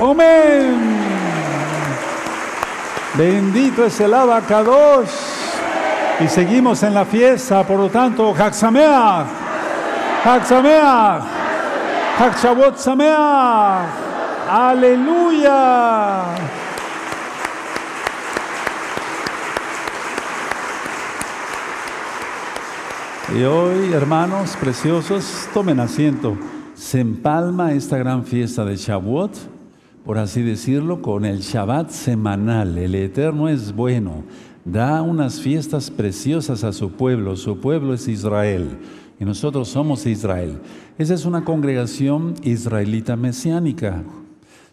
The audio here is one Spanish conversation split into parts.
Amén. Bendito es el abacados. Y seguimos en la fiesta, por lo tanto, Haxameach, Haxabot Sameach. Aleluya. Y hoy, hermanos preciosos, tomen asiento. Se empalma esta gran fiesta de Shavuot, por así decirlo, con el Shabbat semanal. El Eterno es bueno, da unas fiestas preciosas a su pueblo. Su pueblo es Israel y nosotros somos Israel. Esa es una congregación israelita mesiánica.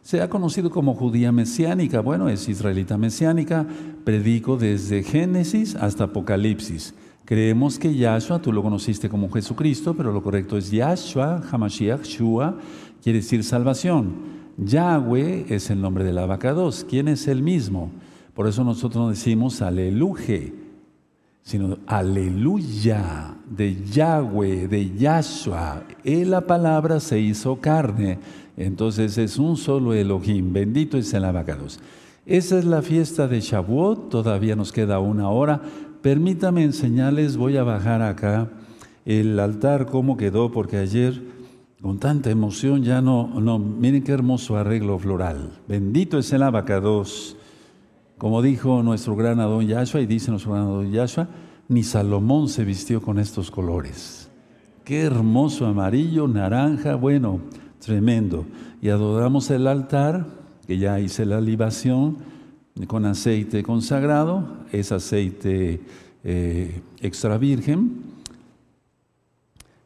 Se ha conocido como judía mesiánica. Bueno, es israelita mesiánica. Predico desde Génesis hasta Apocalipsis. Creemos que Yahshua, tú lo conociste como Jesucristo, pero lo correcto es Yahshua, Hamashiach, Shua, quiere decir salvación. Yahweh es el nombre del abacados. ¿Quién es el mismo? Por eso nosotros no decimos aleluje, sino aleluya de Yahweh, de Yahshua. Él la palabra se hizo carne. Entonces es un solo Elohim. Bendito es el abacados. Esa es la fiesta de Shavuot. Todavía nos queda una hora. Permítame enseñarles, voy a bajar acá el altar, cómo quedó, porque ayer con tanta emoción ya no, miren qué hermoso arreglo floral. Bendito es el abacados. Como dijo nuestro gran Adón Yahshua, y dice nuestro gran Adón Yahshua, ni Salomón se vistió con estos colores. Qué hermoso amarillo, naranja, bueno, tremendo. Y adoramos el altar, que ya hice la libación, con aceite consagrado, es aceite eh, extra virgen.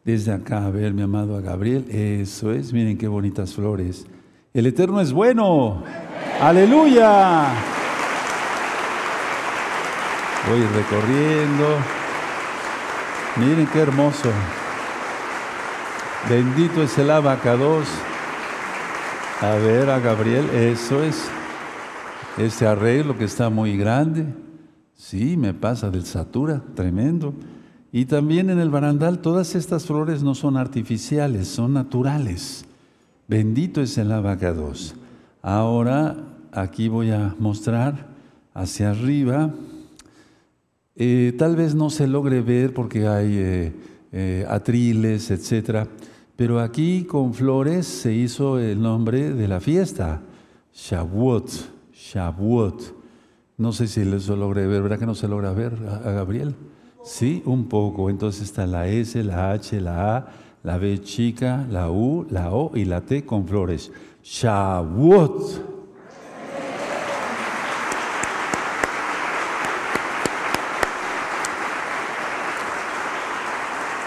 Desde acá, a ver, mi amado a Gabriel, eso es, miren qué bonitas flores. El Eterno es bueno, aleluya. Voy recorriendo, miren qué hermoso. Bendito es el abacados. A ver, a Gabriel, eso es este arreglo que está muy grande. Sí, me pasa del satura, tremendo. Y también en el barandal, todas estas flores no son artificiales, son naturales. Bendito es el abacados. Ahora aquí voy a mostrar hacia arriba. Eh, tal vez no se logre ver porque hay eh, eh, atriles, etc. Pero aquí con flores se hizo el nombre de la fiesta, Shavuot. Shavuot. No sé si se logré ver, ¿verdad que no se logra ver a, Gabriel? Sí, un poco. Entonces está la S, la H, la A, la B chica, la U, la O y la T con flores. Shavuot.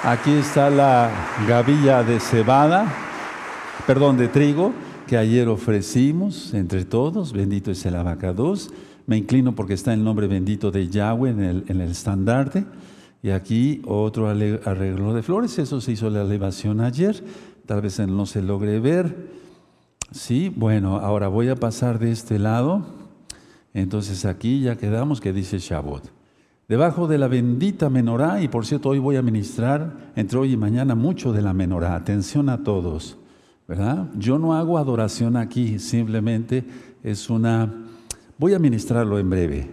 Aquí está la gavilla de cebada, perdón, de trigo que ayer ofrecimos entre todos, bendito es el abacados. Me inclino porque está el nombre bendito de Yahweh en el, en el estandarte. Y aquí otro arreglo de flores, eso se hizo la elevación ayer, tal vez no se logre ver. Sí, bueno, ahora voy a pasar de este lado. Entonces aquí ya quedamos que dice Shabbat. Debajo de la bendita menorá, y por cierto, hoy voy a ministrar entre hoy y mañana mucho de la menorá. Atención a todos. ¿Verdad? Yo no hago adoración aquí, simplemente es una... Voy a ministrarlo en breve.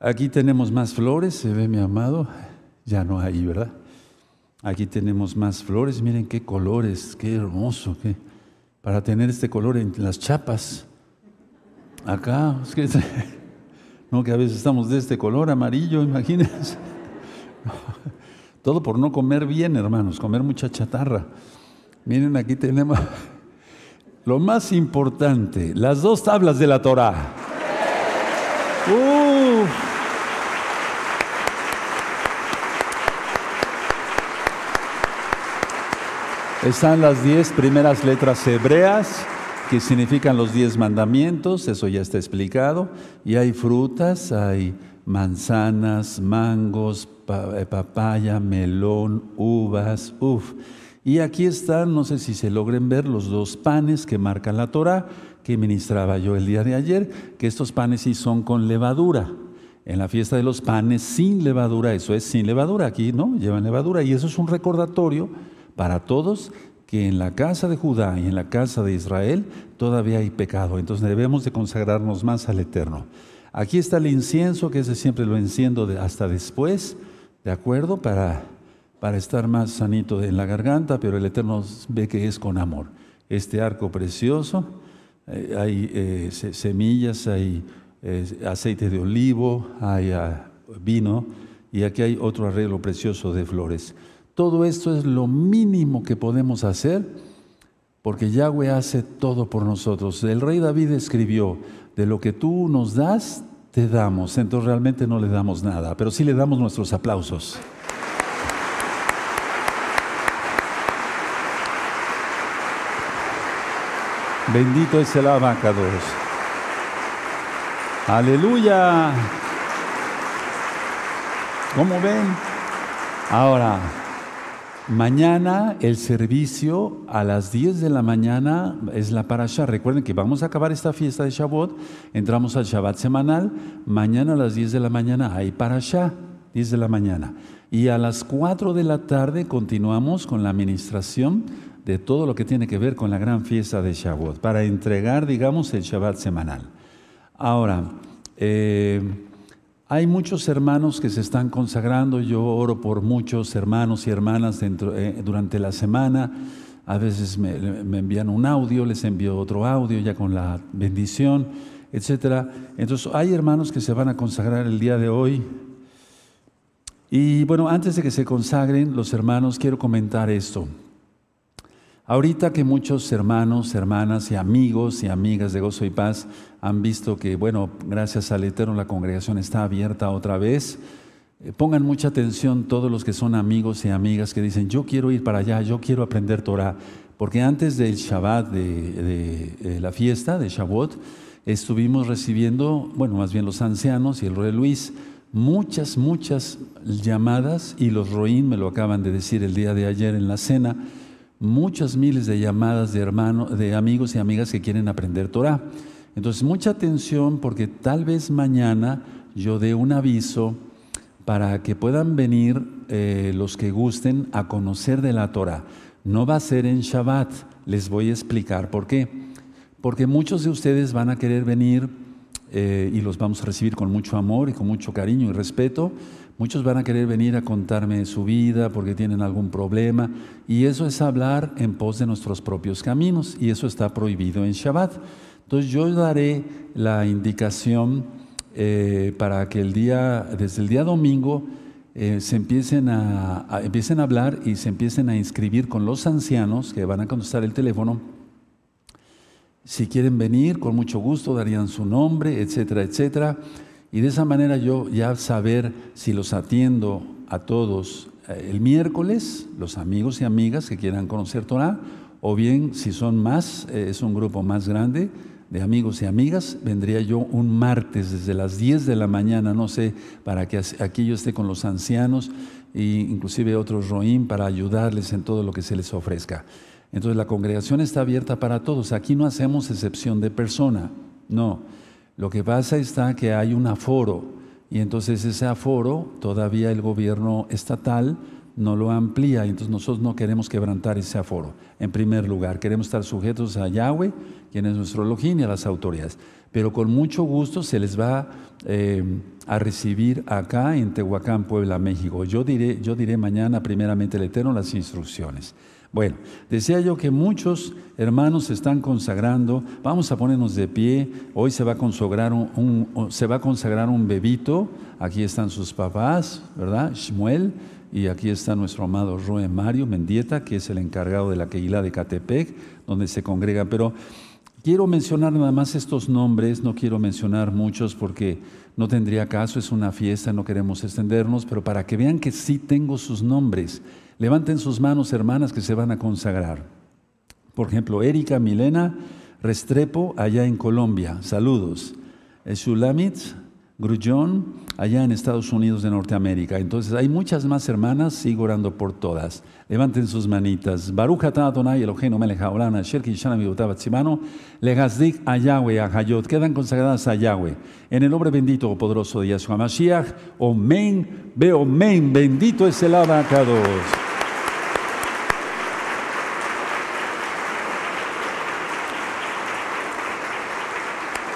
Aquí tenemos más flores, se ve mi amado, ya no hay, ¿verdad? Aquí tenemos más flores, miren qué colores, qué hermoso, para tener este color en las chapas. Acá, es no que a veces estamos de este color amarillo, imagínense. Todo por no comer bien, hermanos, comer mucha chatarra. Miren, aquí tenemos lo más importante, las dos tablas de la Torah. Están las diez primeras letras hebreas que significan los diez mandamientos, eso ya está explicado, y hay frutas, hay manzanas, mangos, eh, papaya, melón, uvas, uff. Y aquí están, no sé si se logren ver, los dos panes que marcan la Torah, que ministraba yo el día de ayer, que estos panes sí son con levadura. En la fiesta de los panes sin levadura, eso es sin levadura, aquí no, llevan levadura. Y eso es un recordatorio para todos que en la casa de Judá y en la casa de Israel todavía hay pecado. Entonces debemos de consagrarnos más al Eterno. Aquí está el incienso, que ese siempre lo enciendo hasta después, ¿de acuerdo? Para, para estar más sanito en la garganta, pero el Eterno ve que es con amor. Este arco precioso, eh, hay eh, semillas, hay eh, aceite de olivo, hay ah, vino y aquí hay otro arreglo precioso de flores. Todo esto es lo mínimo que podemos hacer porque Yahweh hace todo por nosotros. El rey David escribió, de lo que tú nos das, te damos. Entonces realmente no le damos nada, pero sí le damos nuestros aplausos. Bendito es el abacados. Aleluya. ¿Cómo ven? Ahora, Mañana el servicio a las 10 de la mañana es la parasha. Recuerden que vamos a acabar esta fiesta de Shavuot, entramos al Shabbat semanal. Mañana a las 10 de la mañana hay parasha, 10 de la mañana. Y a las 4 de la tarde continuamos con la administración de todo lo que tiene que ver con la gran fiesta de Shavuot, para entregar, digamos, el Shabbat semanal. Ahora, eh, hay muchos hermanos que se están consagrando, yo oro por muchos hermanos y hermanas eh, durante la semana, a veces me, envían un audio, les envío otro audio ya con la bendición, etc. Entonces hay hermanos que se van a consagrar el día de hoy. Y bueno, antes de que se consagren los hermanos, quiero comentar esto. Ahorita que muchos hermanos, hermanas y amigos y amigas de Gozo y Paz han visto que, bueno, gracias al Eterno la congregación está abierta otra vez, eh, pongan mucha atención todos los que son amigos y amigas que dicen, yo quiero ir para allá, yo quiero aprender Torah, porque antes del Shabbat, de, la fiesta de Shavuot, estuvimos recibiendo, bueno, más bien los ancianos y el rey Luis, muchas, muchas llamadas, y los Roín me lo acaban de decir el día de ayer en la cena, muchas miles de llamadas de hermanos, de amigos y amigas que quieren aprender Torah. Entonces, mucha atención porque tal vez mañana yo dé un aviso para que puedan venir eh, los que gusten a conocer de la Torah. No va a ser en Shabbat, les voy a explicar por qué. Porque muchos de ustedes van a querer venir eh, y los vamos a recibir con mucho amor y con mucho cariño y respeto Muchos van a querer venir a contarme su vida porque tienen algún problema y eso es hablar en pos de nuestros propios caminos y eso está prohibido en Shabbat. Entonces yo daré la indicación eh, para que el día, desde el día domingo, eh, se empiecen a, empiecen a hablar y se empiecen a inscribir con los ancianos que van a contestar el teléfono. Si quieren venir, con mucho gusto darían su nombre, etcétera, etcétera. Y de esa manera yo ya saber si los atiendo a todos eh, el miércoles, los amigos y amigas que quieran conocer Torah, o bien si son más, eh, es un grupo más grande de amigos y amigas, vendría yo un martes desde las 10 de la mañana, no sé, para que aquí yo esté con los ancianos e inclusive otros roim para ayudarles en todo lo que se les ofrezca. Entonces la congregación está abierta para todos. Aquí no hacemos excepción de persona, no. Lo que pasa está que hay un aforo y entonces ese aforo todavía el gobierno estatal no lo amplía y entonces nosotros no queremos quebrantar ese aforo. En primer lugar, queremos estar sujetos a Yahweh, quien es nuestro Elohim, y a las autoridades. Pero con mucho gusto se les va eh, a recibir acá en Tehuacán, Puebla, México. Yo diré, yo diré mañana primeramente el Eterno las instrucciones. Bueno, decía yo que muchos hermanos se están consagrando. Vamos a ponernos de pie. Hoy se va a consagrar un, se va a consagrar un bebito. Aquí están sus papás, ¿verdad? Shmuel. Y aquí está nuestro amado Roe Mario Mendieta, que es el encargado de la Keilah de Catepec, donde se congrega. Pero quiero mencionar nada más estos nombres, no quiero mencionar muchos porque no tendría caso, es una fiesta, no queremos extendernos, pero para que vean que sí tengo sus nombres. Levanten sus manos, hermanas, que se van a consagrar. Por ejemplo, Erika Milena Restrepo, allá en Colombia. Saludos. Shulamit Grullón, allá en Estados Unidos de Norteamérica. Entonces, hay muchas más hermanas, sigo orando por todas. Levanten sus manitas. Baruch Adonai Eloheinu melech haolam tzimano legazdik a Yahweh a Hayot. Quedan consagradas a Yahweh. En el nombre bendito o poderoso de Yahshua Mashiach. Omen, ve omen. Bendito es el abacados.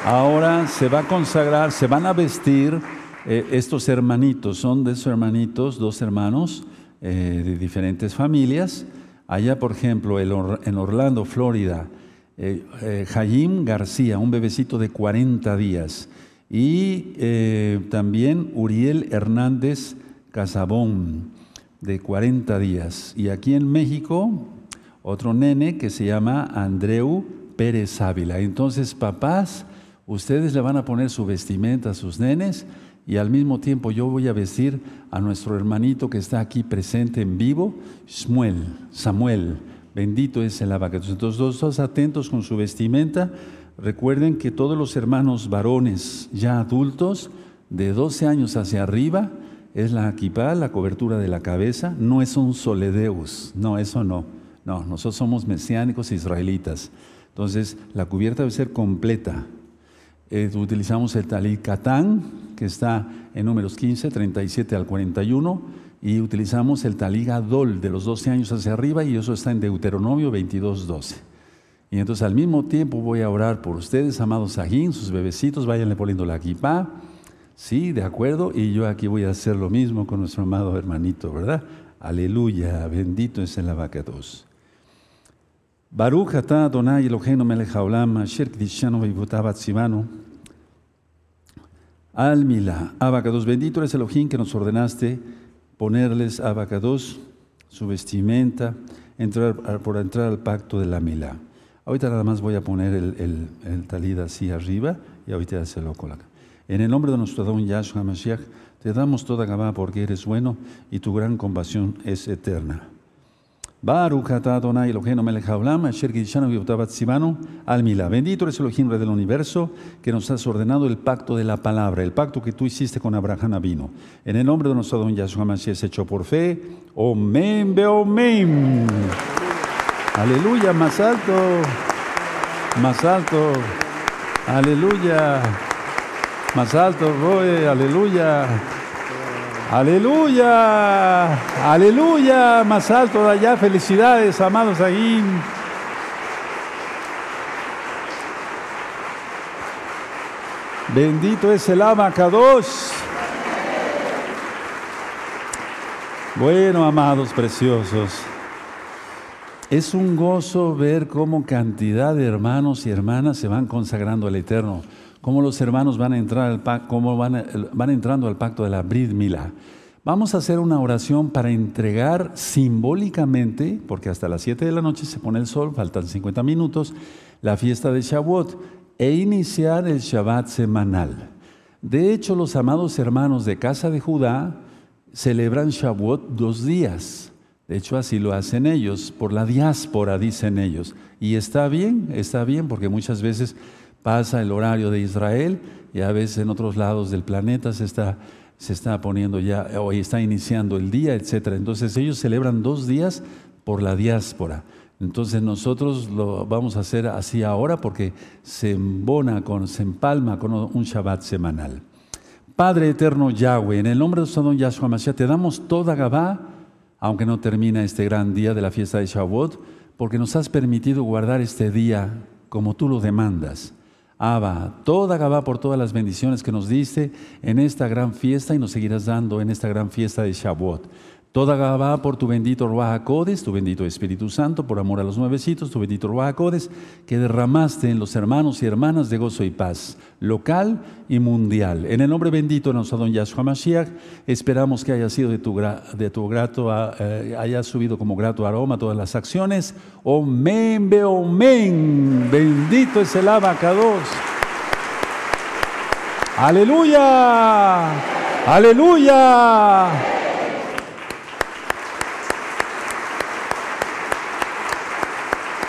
Ahora se va a consagrar, se van a vestir eh, estos hermanitos, son de esos hermanitos, dos hermanos eh, de diferentes familias. Allá, por ejemplo, en Orlando, Florida, eh, Jayim García, un bebecito de 40 días. Y también Uriel Hernández Casabón, de 40 días. Y aquí en México, otro nene que se llama Andreu Pérez Ávila. Entonces, papás, ustedes le van a poner su vestimenta a sus nenes y al mismo tiempo yo voy a vestir a nuestro hermanito que está aquí presente en vivo, Samuel, Samuel. Bendito es el abacatus. Entonces, todos, atentos con su vestimenta. Recuerden que todos los hermanos varones ya adultos, de 12 años hacia arriba, es la equipa, la cobertura de la cabeza, no es un soledeus, no, eso no. No, nosotros somos mesiánicos israelitas. Entonces, la cubierta debe ser completa. Eh, utilizamos el talit katán, que está en números 15, 37 al 41, y utilizamos el talit adol de los 12 años hacia arriba, y eso está en Deuteronomio 22, 12. Y entonces al mismo tiempo voy a orar por ustedes, amados sajín, sus bebecitos, váyanle poniendo la equipa. Sí, de acuerdo, y yo aquí voy a hacer lo mismo con nuestro amado hermanito, ¿verdad? Aleluya, bendito es el abacados. Baruch atah Adonai Eloheinu melech haolam asher kdishanu veivotav atzivanu. Al mila, abacados, bendito eres Elohim que nos ordenaste ponerles abacados su vestimenta entrar, por entrar al pacto de la mila. Ahorita nada más voy a poner el, el, talid así arriba y ahorita se lo coloca. En el nombre de nuestro don Yahshua Mashiach, te damos toda Gabá porque eres bueno y tu gran compasión es eterna. Baruch Adonai Eloheinu haolam asher gidishanu v'yotavat sivanu al mila. Bendito eres Elohim, Rey del universo, que nos has ordenado el pacto de la palabra, el pacto que tú hiciste con Abraham Avino. En el nombre de nuestro don Yahshua Mashiach, hecho por fe. Omen, omen. Aleluya, más alto, más alto. Aleluya. Más alto, Roe, aleluya. Aleluya, aleluya, más alto de allá, felicidades, amados ahí. Bendito es el abacados. Bueno, amados preciosos, es un gozo ver cómo cantidad de hermanos y hermanas se van consagrando al Eterno cómo los hermanos van a entrar al pacto, cómo van, van entrando al pacto de la Brit Mila. Vamos a hacer una oración para entregar simbólicamente, porque hasta las 7 de la noche se pone el sol, faltan 50 minutos, la fiesta de Shavuot e iniciar el Shabbat semanal. De hecho, los amados hermanos de casa de Judá celebran Shavuot dos días. De hecho, así lo hacen ellos, por la diáspora, dicen ellos. Y está bien, está bien, porque muchas veces pasa el horario de Israel y a veces en otros lados del planeta se está, se está poniendo ya, hoy está iniciando el día, etc. Entonces ellos celebran dos días por la diáspora. Entonces nosotros lo vamos a hacer así ahora porque se embona, con, se empalma con un Shabbat semanal. Padre eterno Yahweh, en el nombre de don Yahshua Mashiach, te damos toda Gabá, aunque no termina este gran día de la fiesta de Shavuot, porque nos has permitido guardar este día como tú lo demandas. Abba, toda Gabá por todas las bendiciones que nos diste en esta gran fiesta y nos seguirás dando en esta gran fiesta de Shavuot. Toda Gabá por tu bendito Ruach tu bendito Espíritu Santo, por amor a los nuevecitos, tu bendito Ruach que derramaste en los hermanos y hermanas de gozo y paz, local y mundial. En el nombre bendito de nuestro don Yahshua Mashiach, esperamos que haya sido de tu, de tu grato, eh, haya subido como grato aroma todas las acciones. Omen, be omen. Bendito es el abacados. Aleluya. Aleluya.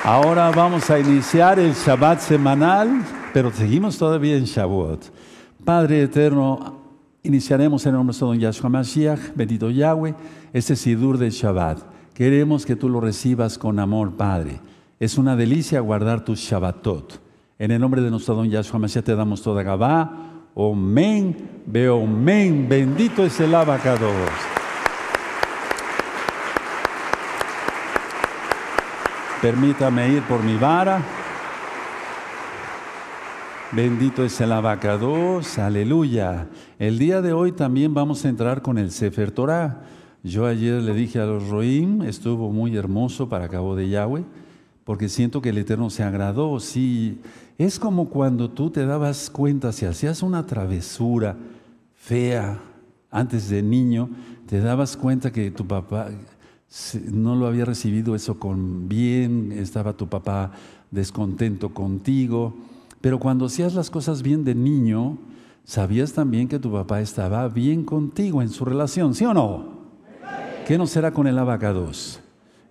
Ahora vamos a iniciar el Shabbat semanal, pero seguimos todavía en Shavuot. Padre eterno, iniciaremos en el nombre de don Yahshua Mashiach, bendito Yahweh, este Sidur del Shabbat. Queremos que tú lo recibas con amor, Padre. Es una delicia guardar tus Shabbatot. En el nombre de nuestro don Yahshua Mashiach te damos toda Gabá. Omen, veo, Bendito es el abacados. Permítame ir por mi vara. Bendito es el abacados, aleluya. El día de hoy también vamos a entrar con el Sefer Torah. Yo ayer le dije a los Roim, estuvo muy hermoso para Cabo de Yahweh, porque siento que el Eterno se agradó. Sí, es como cuando tú te dabas cuenta, si hacías una travesura fea antes de niño, te dabas cuenta que tu papá no lo había recibido eso con bien, estaba tu papá descontento contigo pero cuando hacías las cosas bien de niño, sabías también que tu papá estaba bien contigo en su relación, ¿sí o no? ¿Qué no será con el abacados?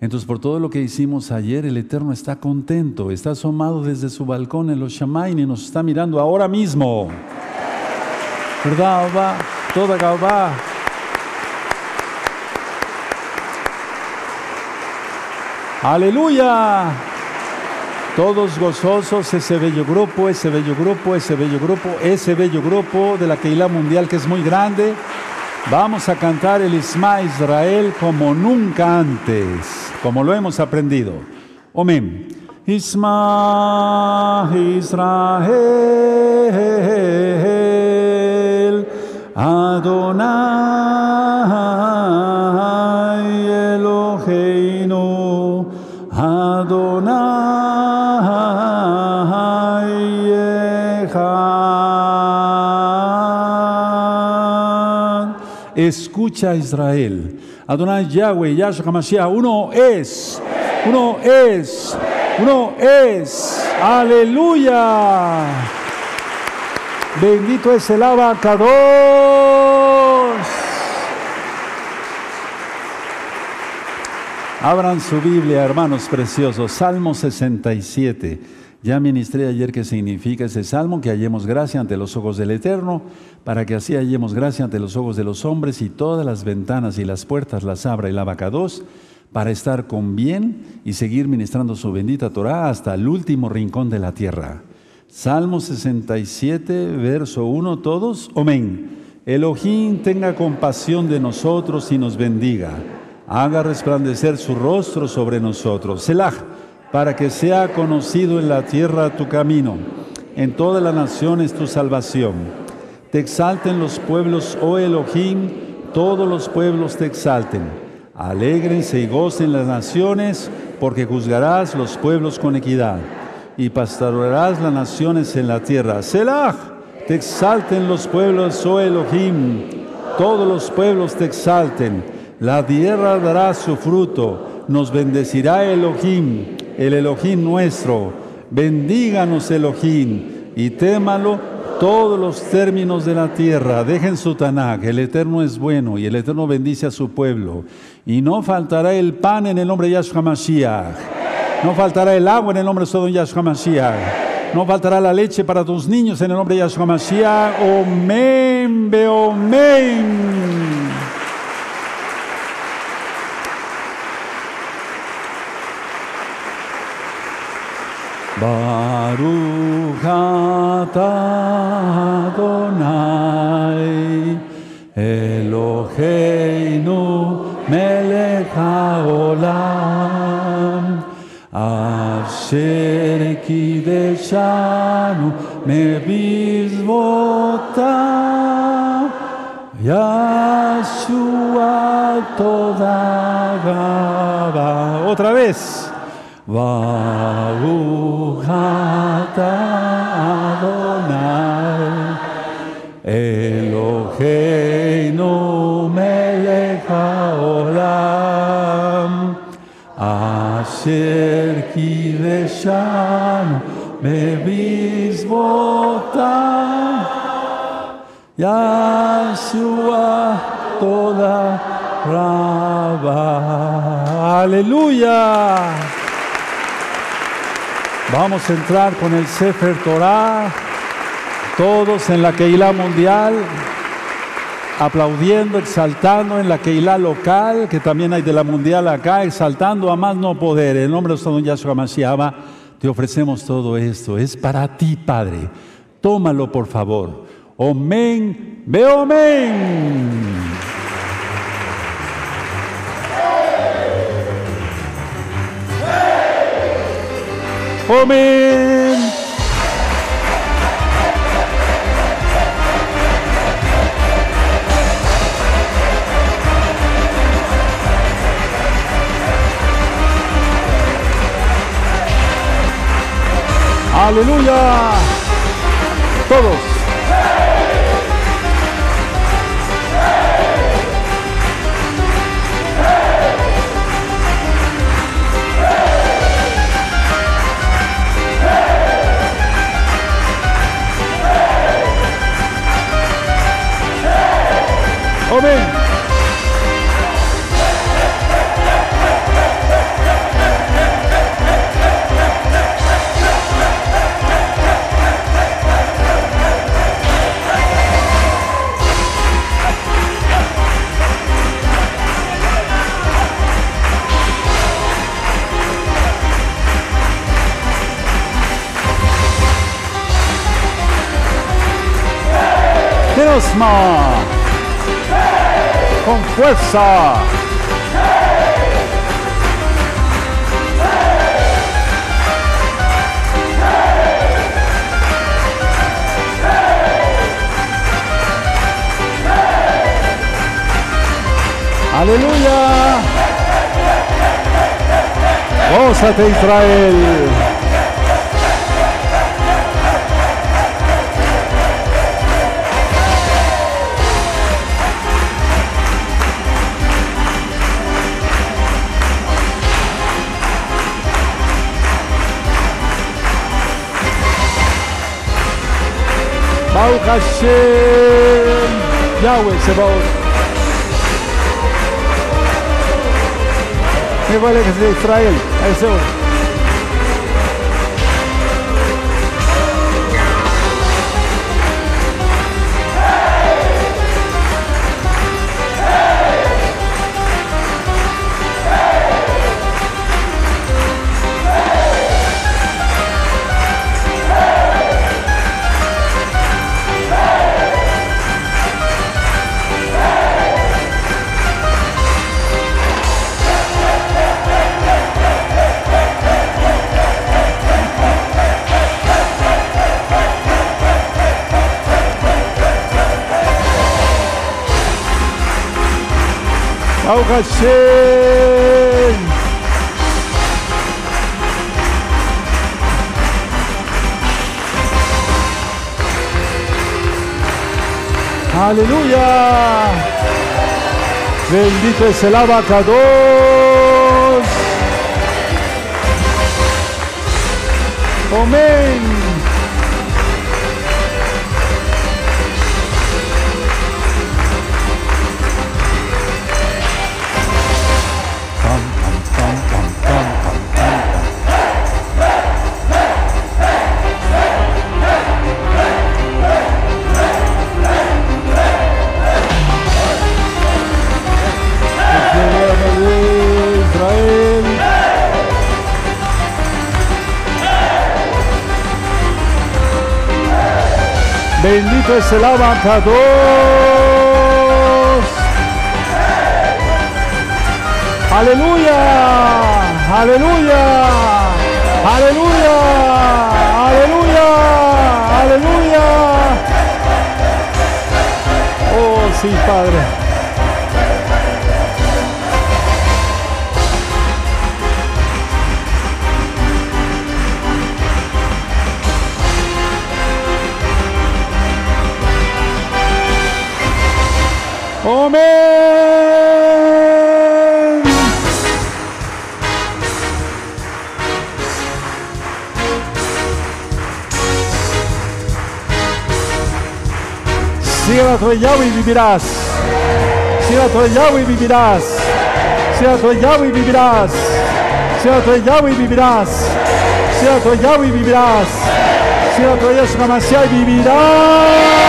Entonces, por todo lo que hicimos ayer, el Eterno está contento, está asomado desde su balcón en los Shamain y nos está mirando ahora mismo. ¿Verdad, Abba? Toda Gabá. Aleluya. Todos gozosos, ese bello grupo, ese bello grupo, ese bello grupo, ese bello grupo de la Keilah Mundial que es muy grande. Vamos a cantar el Isma Israel como nunca antes, como lo hemos aprendido. Amén. Isma Israel Adonai Escucha Israel. Adonai Yahweh, Yahshua HaMashiach, uno es, uno es, uno es. Aleluya. Bendito es el abacados. Abran su Biblia, hermanos preciosos, Salmo 67. Ya ministré ayer qué significa ese salmo, que hallemos gracia ante los ojos del Eterno, para que así hallemos gracia ante los ojos de los hombres y todas las ventanas y las puertas las abra el abacados, para estar con bien y seguir ministrando su bendita Torah hasta el último rincón de la tierra. Salmo 67, verso 1, todos, amén. Elohim tenga compasión de nosotros y nos bendiga. Haga resplandecer su rostro sobre nosotros. Selah para que sea conocido en la tierra tu camino, en todas las naciones tu salvación. Te exalten los pueblos, oh Elohim, todos los pueblos te exalten. Alégrense y gocen las naciones, porque juzgarás los pueblos con equidad y pastorearás las naciones en la tierra. Selah, te exalten los pueblos, oh Elohim, todos los pueblos te exalten. La tierra dará su fruto, nos bendecirá Elohim el Elohim nuestro. Bendíganos Elohim y témalo todos los términos de la tierra. Dejen su Tanakh, el Eterno es bueno y el Eterno bendice a su pueblo. Y no faltará el pan en el nombre de Yahshua Mashiach. No faltará el agua en el nombre de Yahshua Mashiach. No faltará la leche para tus niños en el nombre de Yahshua Mashiach. Omen, omen. Baruch Adonai Eloheinu melech haolam. Asher kideshanu mebizvotam Yahshua toda Otra vez. Baruch Adonai Eloheinu melech haolam Asher kideshanu bebizvotam Yahshua toda Rabba. Aleluya. Vamos a entrar con el Sefer Torah, todos en la Keilah mundial, aplaudiendo, exaltando en la Keilah local, que también hay de la mundial acá, exaltando a más no poder. En nombre de don Yahshua Mashiach, te ofrecemos todo esto. Es para ti, Padre. Tómalo, por favor. Omen, ve omen. joven. Aleluya. Todos. Amén. Menos fuerza. Aleluya. Gózate Israel. Baruch Hashem. Yahweh Sebaot. Me vale que sea Israel. Eso. Baruch Hashem. Aleluya. Bendito es el abacados. Amén. Bendito es el abacados. Aleluya, aleluya, aleluya, aleluya, aleluya. Oh, sí, Padre. Amén. La tu Yahweh y vivirás. La tu Yahweh y vivirás. La tu Yahweh y vivirás. La tu Yahweh y vivirás. La tu Yahweh y vivirás. La tu Mashiach y vivirás.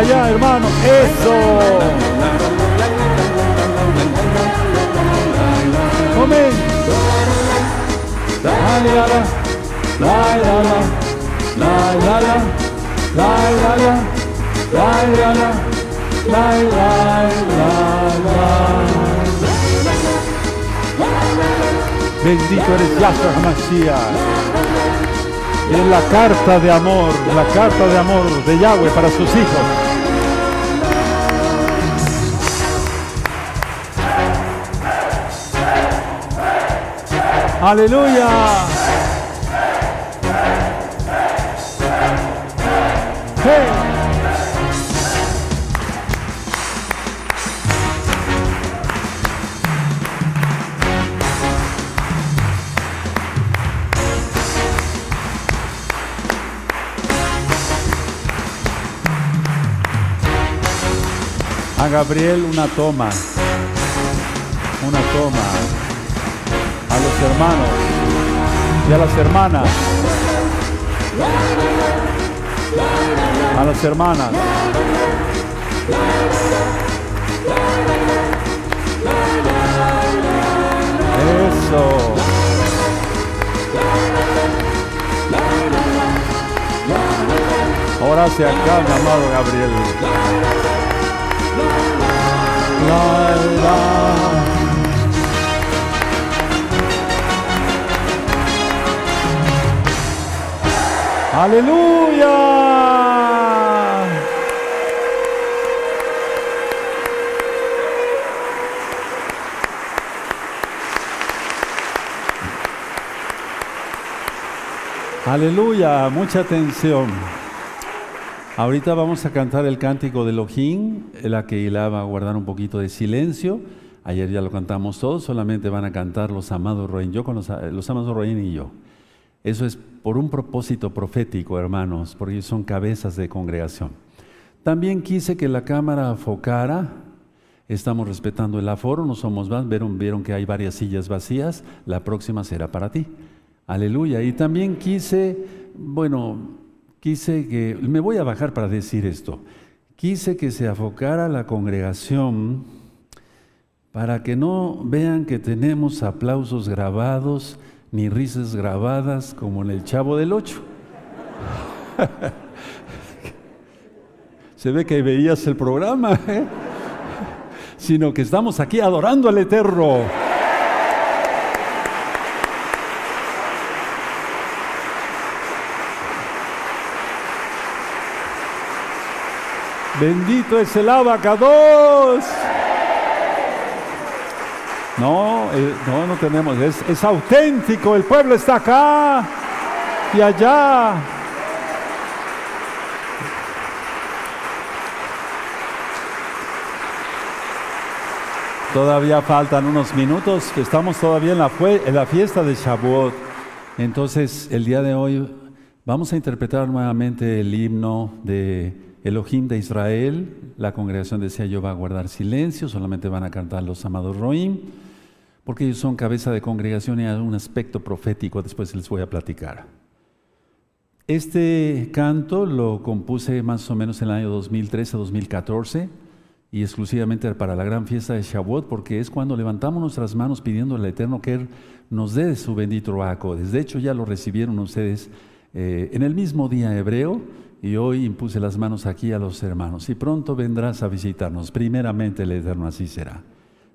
Allá, hermanos. Eso. Tomen. La, la, la, la, la, la, la, la, la, la, la, la, la, la, la, la, la. Bendito eres Yahshua HaMashiach. Es la carta de amor, la carta de amor de Yahweh para sus hijos. Aleluya. Hey. A Gabriel una toma. Una toma. Hermanos y a las hermanas. A las hermanas. Eso. Ahora hacia acá, amado Gabriel. Aleluya. Aleluya, mucha atención. Ahorita vamos a cantar el cántico de Elohim, la que va a guardar un poquito de silencio. Ayer ya lo cantamos todos, solamente van a cantar los amados Roín, yo con los, amados Roín y yo. Eso es por un propósito profético, hermanos, porque son cabezas de congregación. También quise que la cámara focara, estamos respetando el aforo, no somos más, vieron, vieron que hay varias sillas vacías, la próxima será para ti. Aleluya. Y también quise, bueno, quise que, me voy a bajar para decir esto, quise que se afocara la congregación para que no vean que tenemos aplausos grabados ni risas grabadas como en el Chavo del Ocho. se ve que veías el programa, ¿eh? sino que estamos aquí adorando al Eterno. Bendito es el abacados. No, eh, no, no tenemos. Es, auténtico. El pueblo está acá y allá. Todavía faltan unos minutos, estamos todavía en la, en la fiesta de Shavuot. Entonces, el día de hoy vamos a interpretar nuevamente el himno de Elohim de Israel, la congregación decía yo va a guardar silencio, solamente van a cantar los amados Roim, porque ellos son cabeza de congregación y hay un aspecto profético, después les voy a platicar. Este canto lo compuse más o menos en el año 2013-2014 y exclusivamente para la gran fiesta de Shavuot, porque es cuando levantamos nuestras manos pidiendo al Eterno que Él nos dé su bendito raco. De hecho, ya lo recibieron ustedes eh, en el mismo día hebreo, y hoy impuse las manos aquí a los hermanos. Y pronto vendrás a visitarnos. Primeramente el Eterno así será.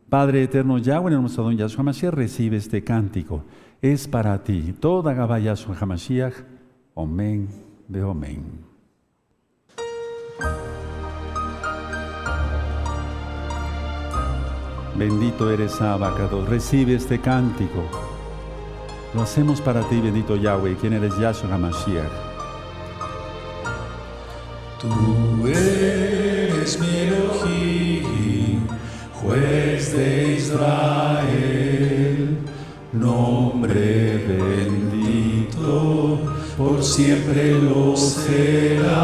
Padre eterno Yahweh, nuestro don Yahshua Mashiach, recibe este cántico. Es para ti. Toda Gabá Yahshua HaMashiach. Amén de amén. Bendito eres Abacado. Recibe este cántico. Lo hacemos para ti, bendito Yahweh, quien eres Yahshua HaMashiach. Tú eres mi Elohim, juez de Israel, nombre bendito, por siempre lo serás.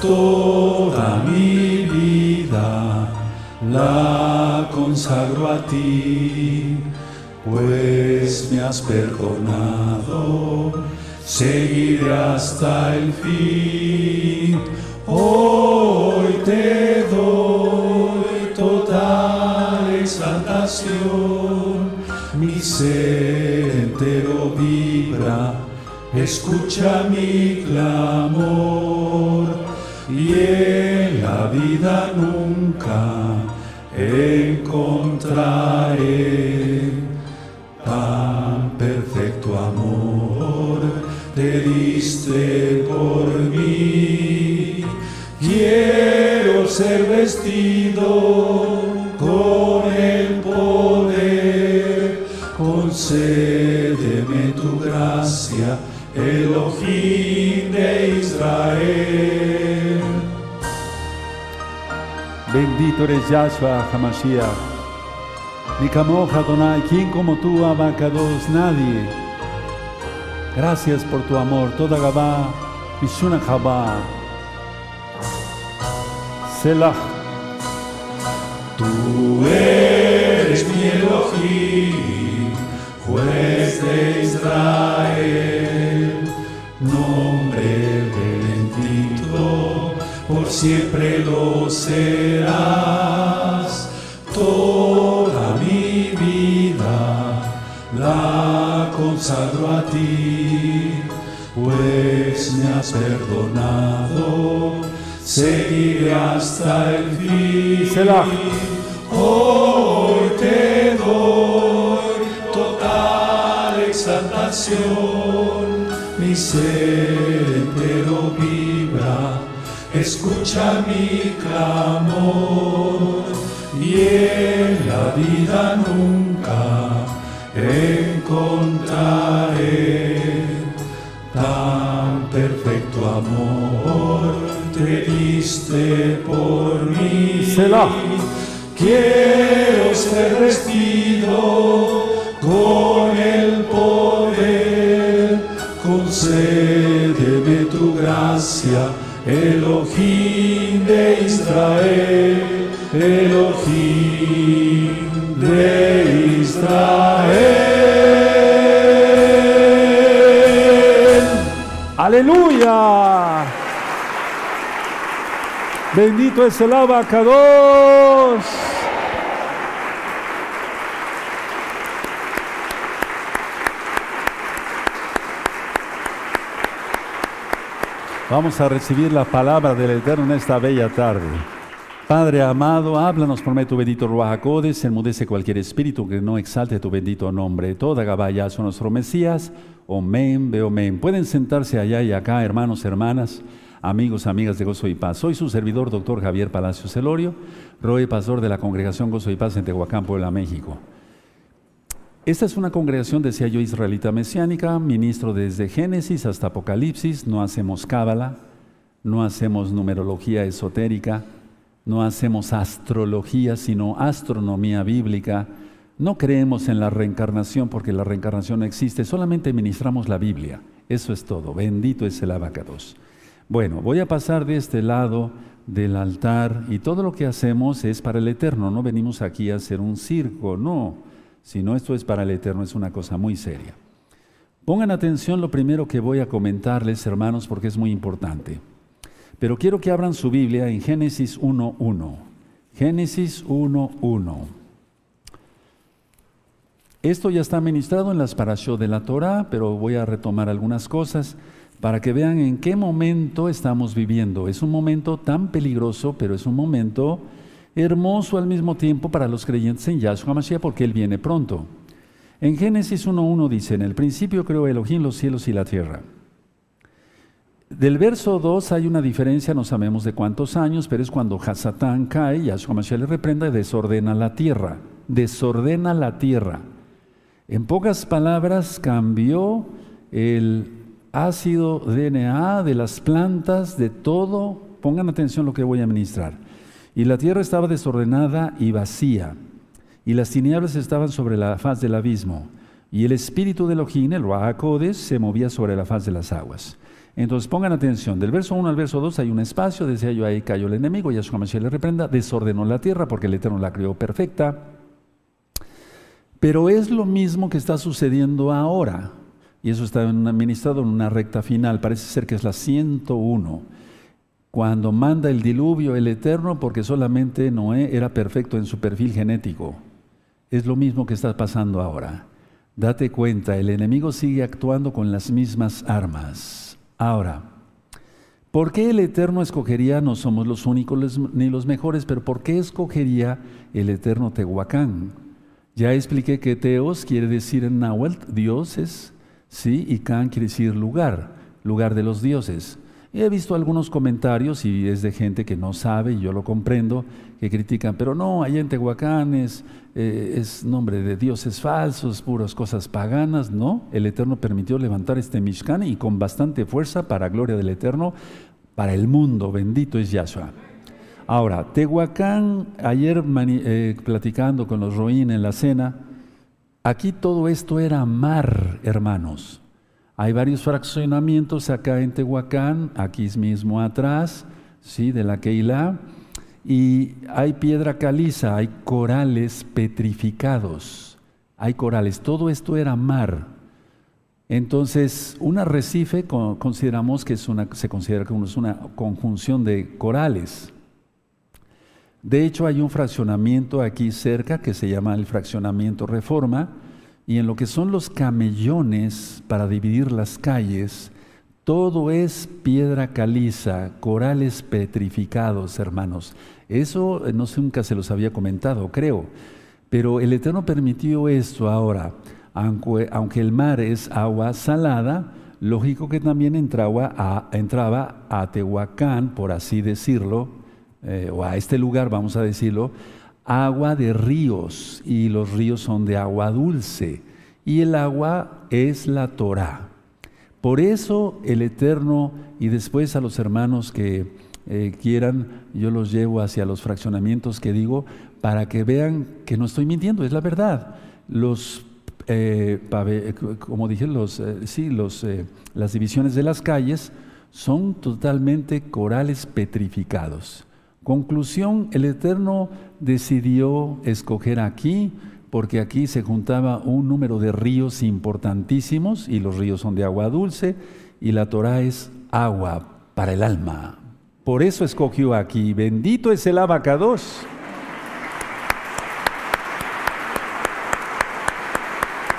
Toda mi vida la consagro a ti pues me has perdonado, seguiré hasta el fin. Hoy te doy total exaltación, mi ser entero vibra, escucha mi clamor y en la vida nunca encontraré vestido con el poder, concédeme tu gracia, Elohim de Israel. Bendito eres Yahshua Hamashiach. Ni camoja Donai, ¿quién como tú, Abacados? Nadie. Gracias por tu amor, toda Gabá, Mishuna Jabá. Selah. Israel, nombre bendito, por siempre lo serás. Toda mi vida la consagro a ti, pues me has perdonado, seguiré hasta el fin. Mi ser entero vibra, escucha mi clamor y en la vida nunca encontraré tan perfecto amor te diste por mí. Selah. Quiero ser vestido con concédeme tu gracia, Elohim de Israel, Elohim de Israel. Aleluya. Bendito es el abacados. Vamos a recibir la palabra del Eterno en esta bella tarde. Padre amado, háblanos por medio tu bendito Ruajacodes, enmudece cualquier espíritu que no exalte tu bendito nombre. Toda Gabaya son nuestro Mesías. Omen, omen. Pueden sentarse allá y acá, hermanos, hermanas, amigos, amigas de Gozo y Paz. Soy su servidor, doctor Javier Palacio Celorio, Roy, pastor de la congregación Gozo y Paz en Tehuacán, Puebla, México. Esta es una congregación, decía yo, israelita mesiánica, ministro desde Génesis hasta Apocalipsis, no hacemos cábala, no hacemos numerología esotérica, no hacemos astrología, sino astronomía bíblica. No creemos en la reencarnación porque la reencarnación no existe, solamente ministramos la Biblia. Eso es todo. Bendito es el abacados. Bueno, voy a pasar de este lado del altar y todo lo que hacemos es para el eterno. No venimos aquí a hacer un circo, no. Sino esto es para el eterno, es una cosa muy seria. Pongan atención lo primero que voy a comentarles, hermanos, porque es muy importante. Pero quiero que abran su Biblia en Génesis 1.1. Génesis 1.1. Esto ya está ministrado en las parashot de la Torah, pero voy a retomar algunas cosas para que vean en qué momento estamos viviendo. Es un momento tan peligroso, pero es un momento hermoso al mismo tiempo para los creyentes en Yahshua Mashiach porque Él viene pronto. En Génesis 1.1 dice, en el principio creó Elohim los cielos y la tierra. Del verso 2 hay una diferencia, no sabemos de cuántos años, pero es cuando Hasatán cae, Yahshua Mashiach le reprenda y desordena la tierra. Desordena la tierra. En pocas palabras, cambió el ácido DNA de las plantas, de todo. Pongan atención a lo que voy a ministrar. Y la tierra estaba desordenada y vacía, y las tinieblas estaban sobre la faz del abismo, y el espíritu de Elohim, el Ruajacodes, se movía sobre la faz de las aguas. Entonces pongan atención, del verso 1 al verso 2 hay un espacio, decía yo, ahí cayó el enemigo, Yahshua Mashiach le reprenda, desordenó la tierra porque el Eterno la creó perfecta. Pero es lo mismo que está sucediendo ahora. Y eso está administrado en una recta final, parece ser que es la 101, cuando manda el diluvio el Eterno porque solamente Noé era perfecto en su perfil genético. Es lo mismo que está pasando ahora. Date cuenta, el enemigo sigue actuando con las mismas armas. Ahora, ¿por qué el Eterno escogería, no somos los únicos ni los mejores, pero por qué escogería el Eterno Tehuacán? Ya expliqué que Teos quiere decir en Nahuatl dioses, sí, y Can quiere decir lugar, lugar de los dioses. He visto algunos comentarios y es de gente que no sabe, y yo lo comprendo, que critican, pero no, allá en Tehuacán es, eh, nombre de dioses falsos, puras cosas paganas, no. El Eterno permitió levantar este Mishkan y con bastante fuerza para gloria del Eterno, para el mundo, bendito es Yahshua. Ahora, Tehuacán, ayer eh, platicando con los Roín en la cena, aquí todo esto era mar, hermanos. Hay varios fraccionamientos acá en Tehuacán, aquí mismo atrás, ¿sí? de la Keilah, y hay piedra caliza, hay corales petrificados, hay corales, todo esto era mar. Entonces, un arrecife consideramos que es una, se considera que es una conjunción de corales. De hecho, hay un fraccionamiento aquí cerca que se llama el fraccionamiento Reforma, y en lo que son los camellones para dividir las calles, todo es piedra caliza, corales petrificados, hermanos. Eso eh, no sé, nunca se los había comentado, creo. Pero el Eterno permitió esto ahora. Aunque, el mar es agua salada, lógico que también entraba a, entraba a Tehuacán, por así decirlo, eh, o a este lugar, vamos a decirlo, agua de ríos y los ríos son de agua dulce y el agua es la Torah. Por eso el Eterno y después a los hermanos que eh, quieran, yo los llevo hacia los fraccionamientos que digo para que vean que no estoy mintiendo, es la verdad. Los eh, como dije, los, eh, sí, los, las divisiones de las calles son totalmente corales petrificados. Conclusión, el Eterno decidió escoger aquí porque aquí se juntaba un número de ríos importantísimos y los ríos son de agua dulce y la Torah es agua para el alma. Por eso escogió aquí, bendito es el abacados.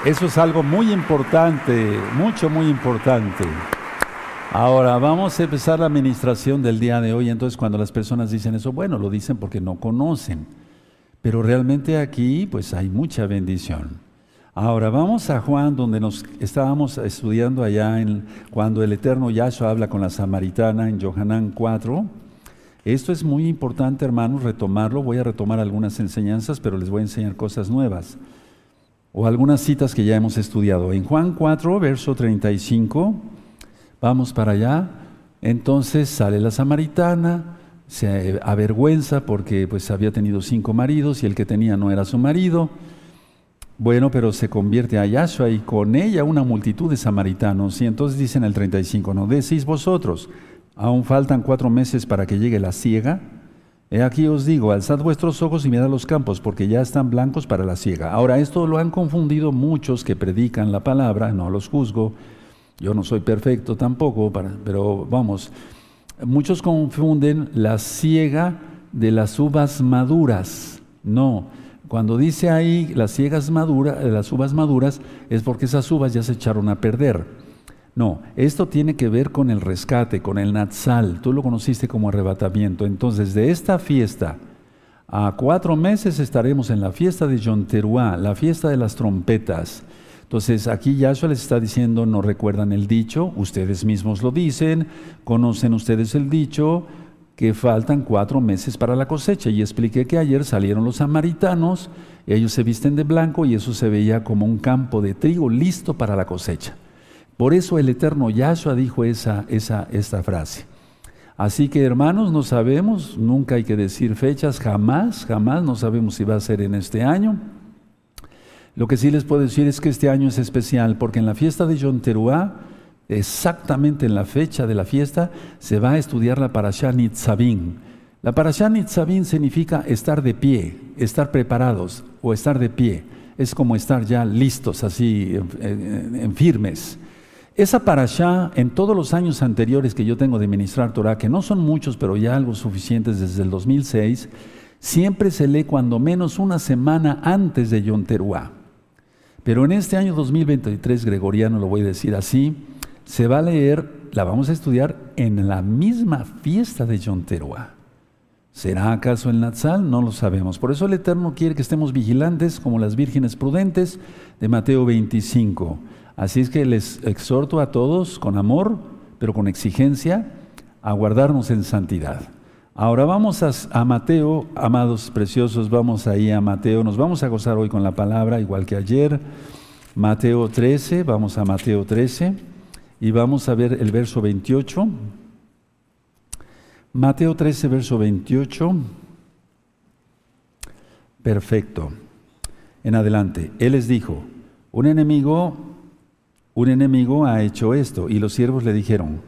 Eso es algo muy importante, mucho, muy importante. Ahora vamos a empezar la administración del día de hoy. Entonces, cuando las personas dicen eso, bueno, lo dicen porque no conocen. Pero realmente aquí, pues hay mucha bendición. Ahora vamos a Juan, donde nos estábamos estudiando allá en, cuando el eterno Yahshua habla con la samaritana en Johanán 4. Esto es muy importante, hermanos, retomarlo. Voy a retomar algunas enseñanzas, pero les voy a enseñar cosas nuevas. O algunas citas que ya hemos estudiado. En Juan 4, verso 35 vamos para allá. Entonces sale la samaritana, se avergüenza porque pues había tenido cinco maridos y el que tenía no era su marido. Bueno, pero se convierte a Yahshua y con ella una multitud de samaritanos. Y entonces dicen el 35, no decís vosotros, aún faltan cuatro meses para que llegue la siega. He aquí os digo, alzad vuestros ojos y mirad los campos, porque ya están blancos para la siega. Ahora, esto lo han confundido muchos que predican la palabra, no los juzgo, yo no soy perfecto tampoco, pero vamos, muchos confunden la siega de las uvas maduras. No, cuando dice ahí las ciegas maduras, las uvas maduras, es porque esas uvas ya se echaron a perder. No, esto tiene que ver con el rescate, con el Natsal. Tú lo conociste como arrebatamiento. Entonces, de esta fiesta, a cuatro meses estaremos en la fiesta de Yonteruá, la fiesta de las trompetas. Entonces aquí Yahshua les está diciendo, no recuerdan el dicho, ustedes mismos lo dicen, conocen ustedes el dicho, que faltan cuatro meses para la cosecha. Y expliqué que ayer salieron los samaritanos, ellos se visten de blanco y eso se veía como un campo de trigo listo para la cosecha. Por eso el eterno Yahshua dijo esa, esa, esta frase. Así que hermanos, no sabemos, nunca hay que decir fechas, jamás, jamás, no sabemos si va a ser en este año. Lo que sí les puedo decir es que este año es especial porque en la fiesta de Yom Teruah, exactamente en la fecha de la fiesta, se va a estudiar la Parashá Nitzavim. La Parashá Nitzavim significa estar de pie, estar preparados o estar de pie. es como estar ya listos, así, en, firmes. Esa parashá, en todos los años anteriores que yo tengo de ministrar Torah, que no son muchos, pero ya algo suficientes desde el 2006, siempre se lee cuando menos una semana antes de Yom. Pero en este año 2023 gregoriano, lo voy a decir así, se va a leer, la vamos a estudiar en la misma fiesta de Yom Teruah. ¿Será acaso el Natsal? No lo sabemos. Por eso el Eterno quiere que estemos vigilantes como las vírgenes prudentes de Mateo 25. Así es que les exhorto a todos con amor, pero con exigencia, a guardarnos en santidad. Ahora vamos a, Mateo, amados preciosos, vamos ahí a Mateo, nos vamos a gozar hoy con la palabra, igual que ayer. Mateo 13, vamos a Mateo 13 y vamos a ver el verso 28. Mateo 13, verso 28. Perfecto. En adelante, Él les dijo, un enemigo, un enemigo ha hecho esto, y los siervos le dijeron,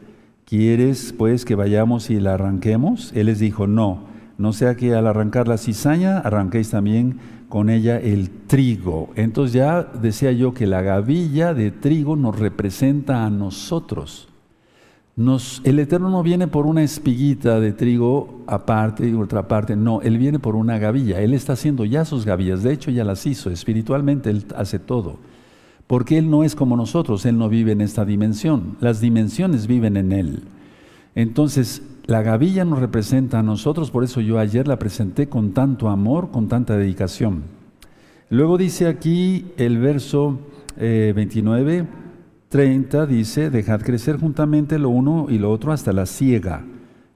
¿quieres pues que vayamos y la arranquemos? Él les dijo, no, no sea que al arrancar la cizaña arranquéis también con ella el trigo. Entonces ya decía yo que la gavilla de trigo nos representa a nosotros. Nos, el Eterno no viene por una espiguita de trigo aparte y otra parte, no, Él viene por una gavilla. Él está haciendo ya sus gavillas, de hecho ya las hizo, espiritualmente Él hace todo porque Él no es como nosotros, Él no vive en esta dimensión, las dimensiones viven en Él. Entonces, la gavilla nos representa a nosotros, por eso yo ayer la presenté con tanto amor, con tanta dedicación. Luego dice aquí el verso 29, eh, 30, dice, dejad crecer juntamente lo uno y lo otro hasta la siega.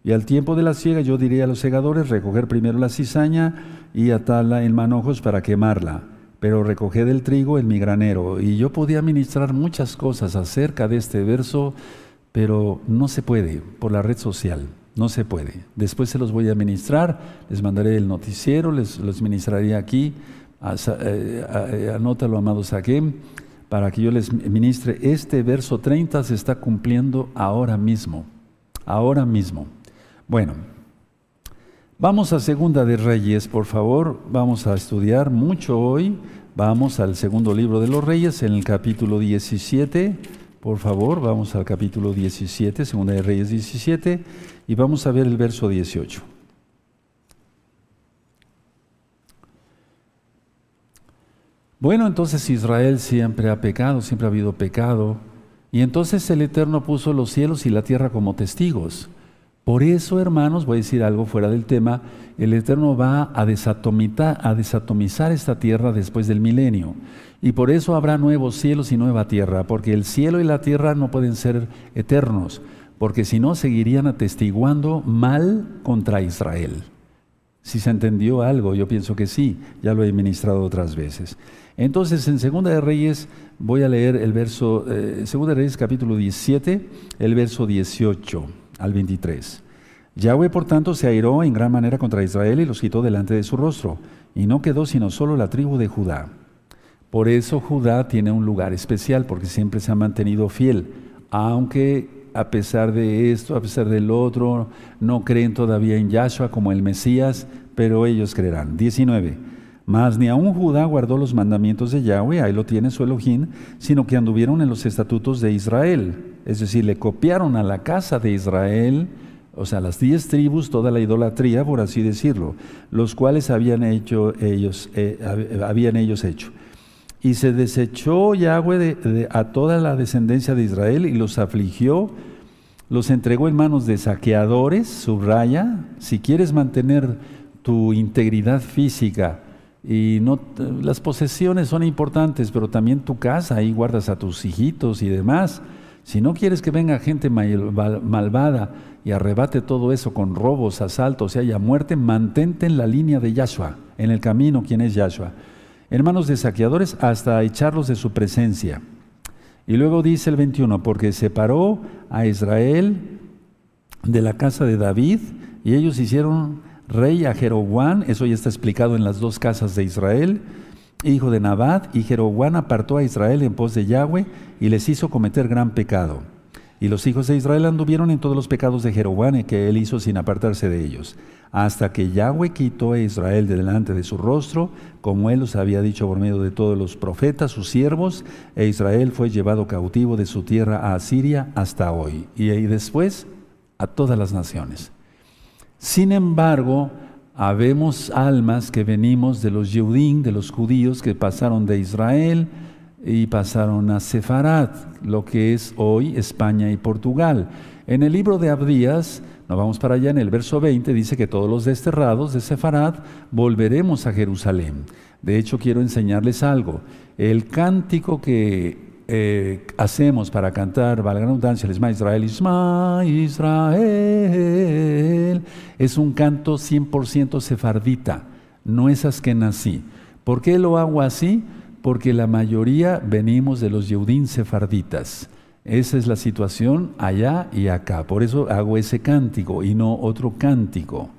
Y al tiempo de la siega yo diría a los segadores, recoger primero la cizaña y atarla en manojos para quemarla pero recoged el trigo en mi granero. Y yo podía ministrar muchas cosas acerca de este verso, pero no se puede por la red social, no se puede. Después se los voy a ministrar, les mandaré el noticiero, les los ministraré aquí. Eh, eh, anótalo, amados aquí, para que yo les ministre. Este verso 30 se está cumpliendo ahora mismo, ahora mismo. Bueno, Vamos a Segunda de Reyes, por favor. Vamos a estudiar mucho hoy. Vamos al segundo libro de los Reyes, en el capítulo 17. Por favor, vamos al capítulo 17, Segunda de Reyes 17, y vamos a ver el verso 18. Bueno, entonces Israel siempre ha pecado, siempre ha habido pecado, y entonces el Eterno puso los cielos y la tierra como testigos. Por eso, hermanos, voy a decir algo fuera del tema, el Eterno va a a desatomizar esta tierra después del milenio. Y por eso habrá nuevos cielos y nueva tierra, porque el cielo y la tierra no pueden ser eternos, porque si no seguirían atestiguando mal contra Israel. Si se entendió algo, yo pienso que sí, ya lo he ministrado otras veces. Entonces, en Segunda de Reyes voy a leer el verso, eh, Segunda de Reyes capítulo 17, el verso 18 al 23. Yahweh, por tanto, se airó en gran manera contra Israel y los quitó delante de su rostro, y no quedó sino solo la tribu de Judá. Por eso Judá tiene un lugar especial, porque siempre se ha mantenido fiel, aunque a pesar de esto, a pesar del otro, no creen todavía en Yahshua como el Mesías, pero ellos creerán. 19. Mas ni aun Judá guardó los mandamientos de Yahweh, ahí lo tiene su Elohim, sino que anduvieron en los estatutos de Israel es decir, le copiaron a la casa de Israel, o sea, las diez tribus, toda la idolatría, por así decirlo, los cuales habían hecho ellos, eh, habían ellos hecho. Y se desechó Yahweh a toda la descendencia de Israel y los afligió, los entregó en manos de saqueadores, subraya, si quieres mantener tu integridad física, y no, las posesiones son importantes, pero también tu casa, ahí guardas a tus hijitos y demás. Si no quieres que venga gente malvada y arrebate todo eso con robos, asaltos y haya muerte, mantente en la línea de Yahshua, en el camino, quien es Yahshua. Hermanos de saqueadores, hasta echarlos de su presencia. Y luego dice el 21, porque separó a Israel de la casa de David y ellos hicieron rey a Jeroboam, eso ya está explicado en las dos casas de Israel, hijo de Nabat, y Jeroboam apartó a Israel en pos de Yahweh y les hizo cometer gran pecado. Y los hijos de Israel anduvieron en todos los pecados de Jeroboam que él hizo sin apartarse de ellos, hasta que Yahweh quitó a Israel de delante de su rostro, como él los había dicho por medio de todos los profetas, sus siervos, e Israel fue llevado cautivo de su tierra a Asiria hasta hoy, y, y después a todas las naciones. Sin embargo, habemos almas que venimos de los Yehudim, de los judíos que pasaron de Israel y pasaron a Sefarad, lo que es hoy España y Portugal. En el libro de Abdías, nos vamos para allá, en el verso 20 dice que todos los desterrados de Sefarad volveremos a Jerusalén. De hecho, quiero enseñarles algo. El cántico que eh, hacemos para cantar, valga la el Isma Israel, Isma Israel, es un canto 100% sefardita, no es askenazí. ¿Por qué lo hago así? Porque la mayoría venimos de los Yeudín sefarditas. Esa es la situación allá y acá. Por eso hago ese cántico y no otro cántico.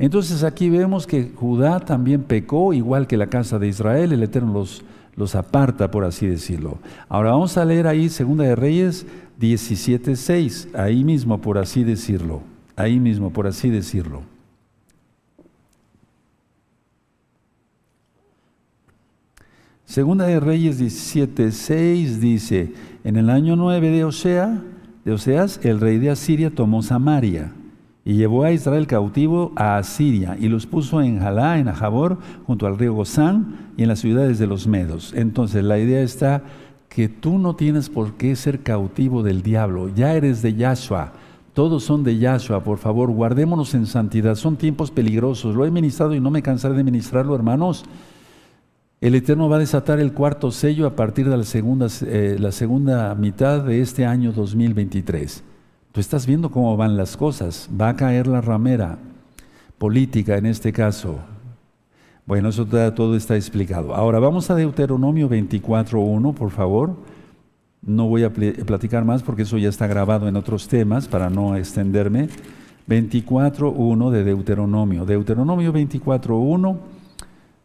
Entonces aquí vemos que Judá también pecó, igual que la casa de Israel. El Eterno los los aparta, por así decirlo. Ahora vamos a leer ahí Segunda de Reyes 17.6, ahí mismo, por así decirlo. Ahí mismo, por así decirlo. Segunda de Reyes 17.6 dice, en el año 9 de, Osea, de Oseas, el rey de Asiria tomó Samaria y llevó a Israel cautivo a Asiria y los puso en Jalá, en Ajabor, junto al río Gozán y en las ciudades de los Medos. Entonces la idea está que tú no tienes por qué ser cautivo del diablo, ya eres de Yahshua. Todos son de Yahshua, por favor, guardémonos en santidad. Son tiempos peligrosos. Lo he ministrado y no me cansaré de ministrarlo, hermanos. El Eterno va a desatar el cuarto sello a partir de la segunda, eh, la segunda mitad de este año 2023. Tú estás viendo cómo van las cosas. Va a caer la ramera política en este caso. Bueno, eso todo está explicado. Ahora vamos a Deuteronomio 24.1, por favor. No voy a platicar más porque eso ya está grabado en otros temas para no extenderme. 24.1 de Deuteronomio. Deuteronomio 24.1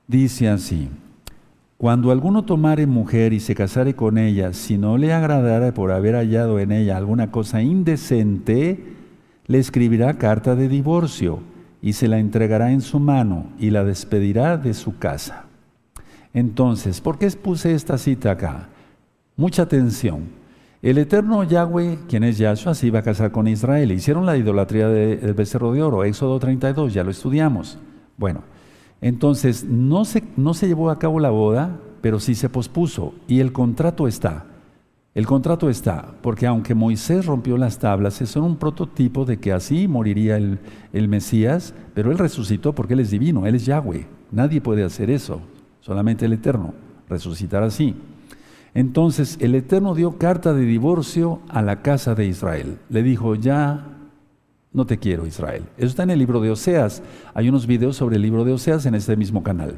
dice así. Cuando alguno tomare mujer y se casare con ella, si no le agradara por haber hallado en ella alguna cosa indecente, le escribirá carta de divorcio y se la entregará en su mano y la despedirá de su casa. Entonces, ¿por qué puse esta cita acá? Mucha atención. El eterno Yahweh, quien es Yahshua, se iba a casar con Israel. Hicieron la idolatría del becerro de oro, Éxodo 32, ya lo estudiamos. Bueno, entonces, no se, no se llevó a cabo la boda, pero sí se pospuso y el contrato está. El contrato está, porque aunque Moisés rompió las tablas, es un prototipo de que así moriría el, el, Mesías, pero él resucitó porque él es divino, él es Yahweh. Nadie puede hacer eso, solamente el Eterno, resucitar así. Entonces el Eterno dio carta de divorcio a la casa de Israel. Le dijo, ya no te quiero, Israel. Eso está en el libro de Oseas. Hay unos videos sobre el libro de Oseas en este mismo canal.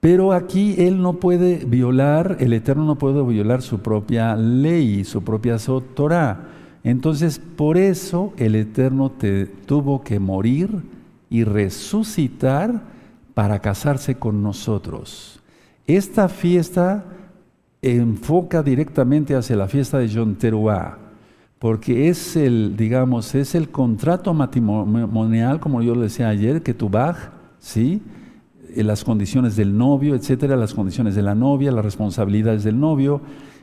Pero aquí él no puede violar, el Eterno no puede violar su propia ley, su propia Torah. Entonces, por eso el Eterno te tuvo que morir y resucitar para casarse con nosotros. Esta fiesta enfoca directamente hacia la fiesta de Yom Teruah porque es el, digamos, es el contrato matrimonial, como yo le decía ayer, que baj, ¿sí? Eh, las condiciones del novio, etcétera, las condiciones de la novia, las responsabilidades del novio,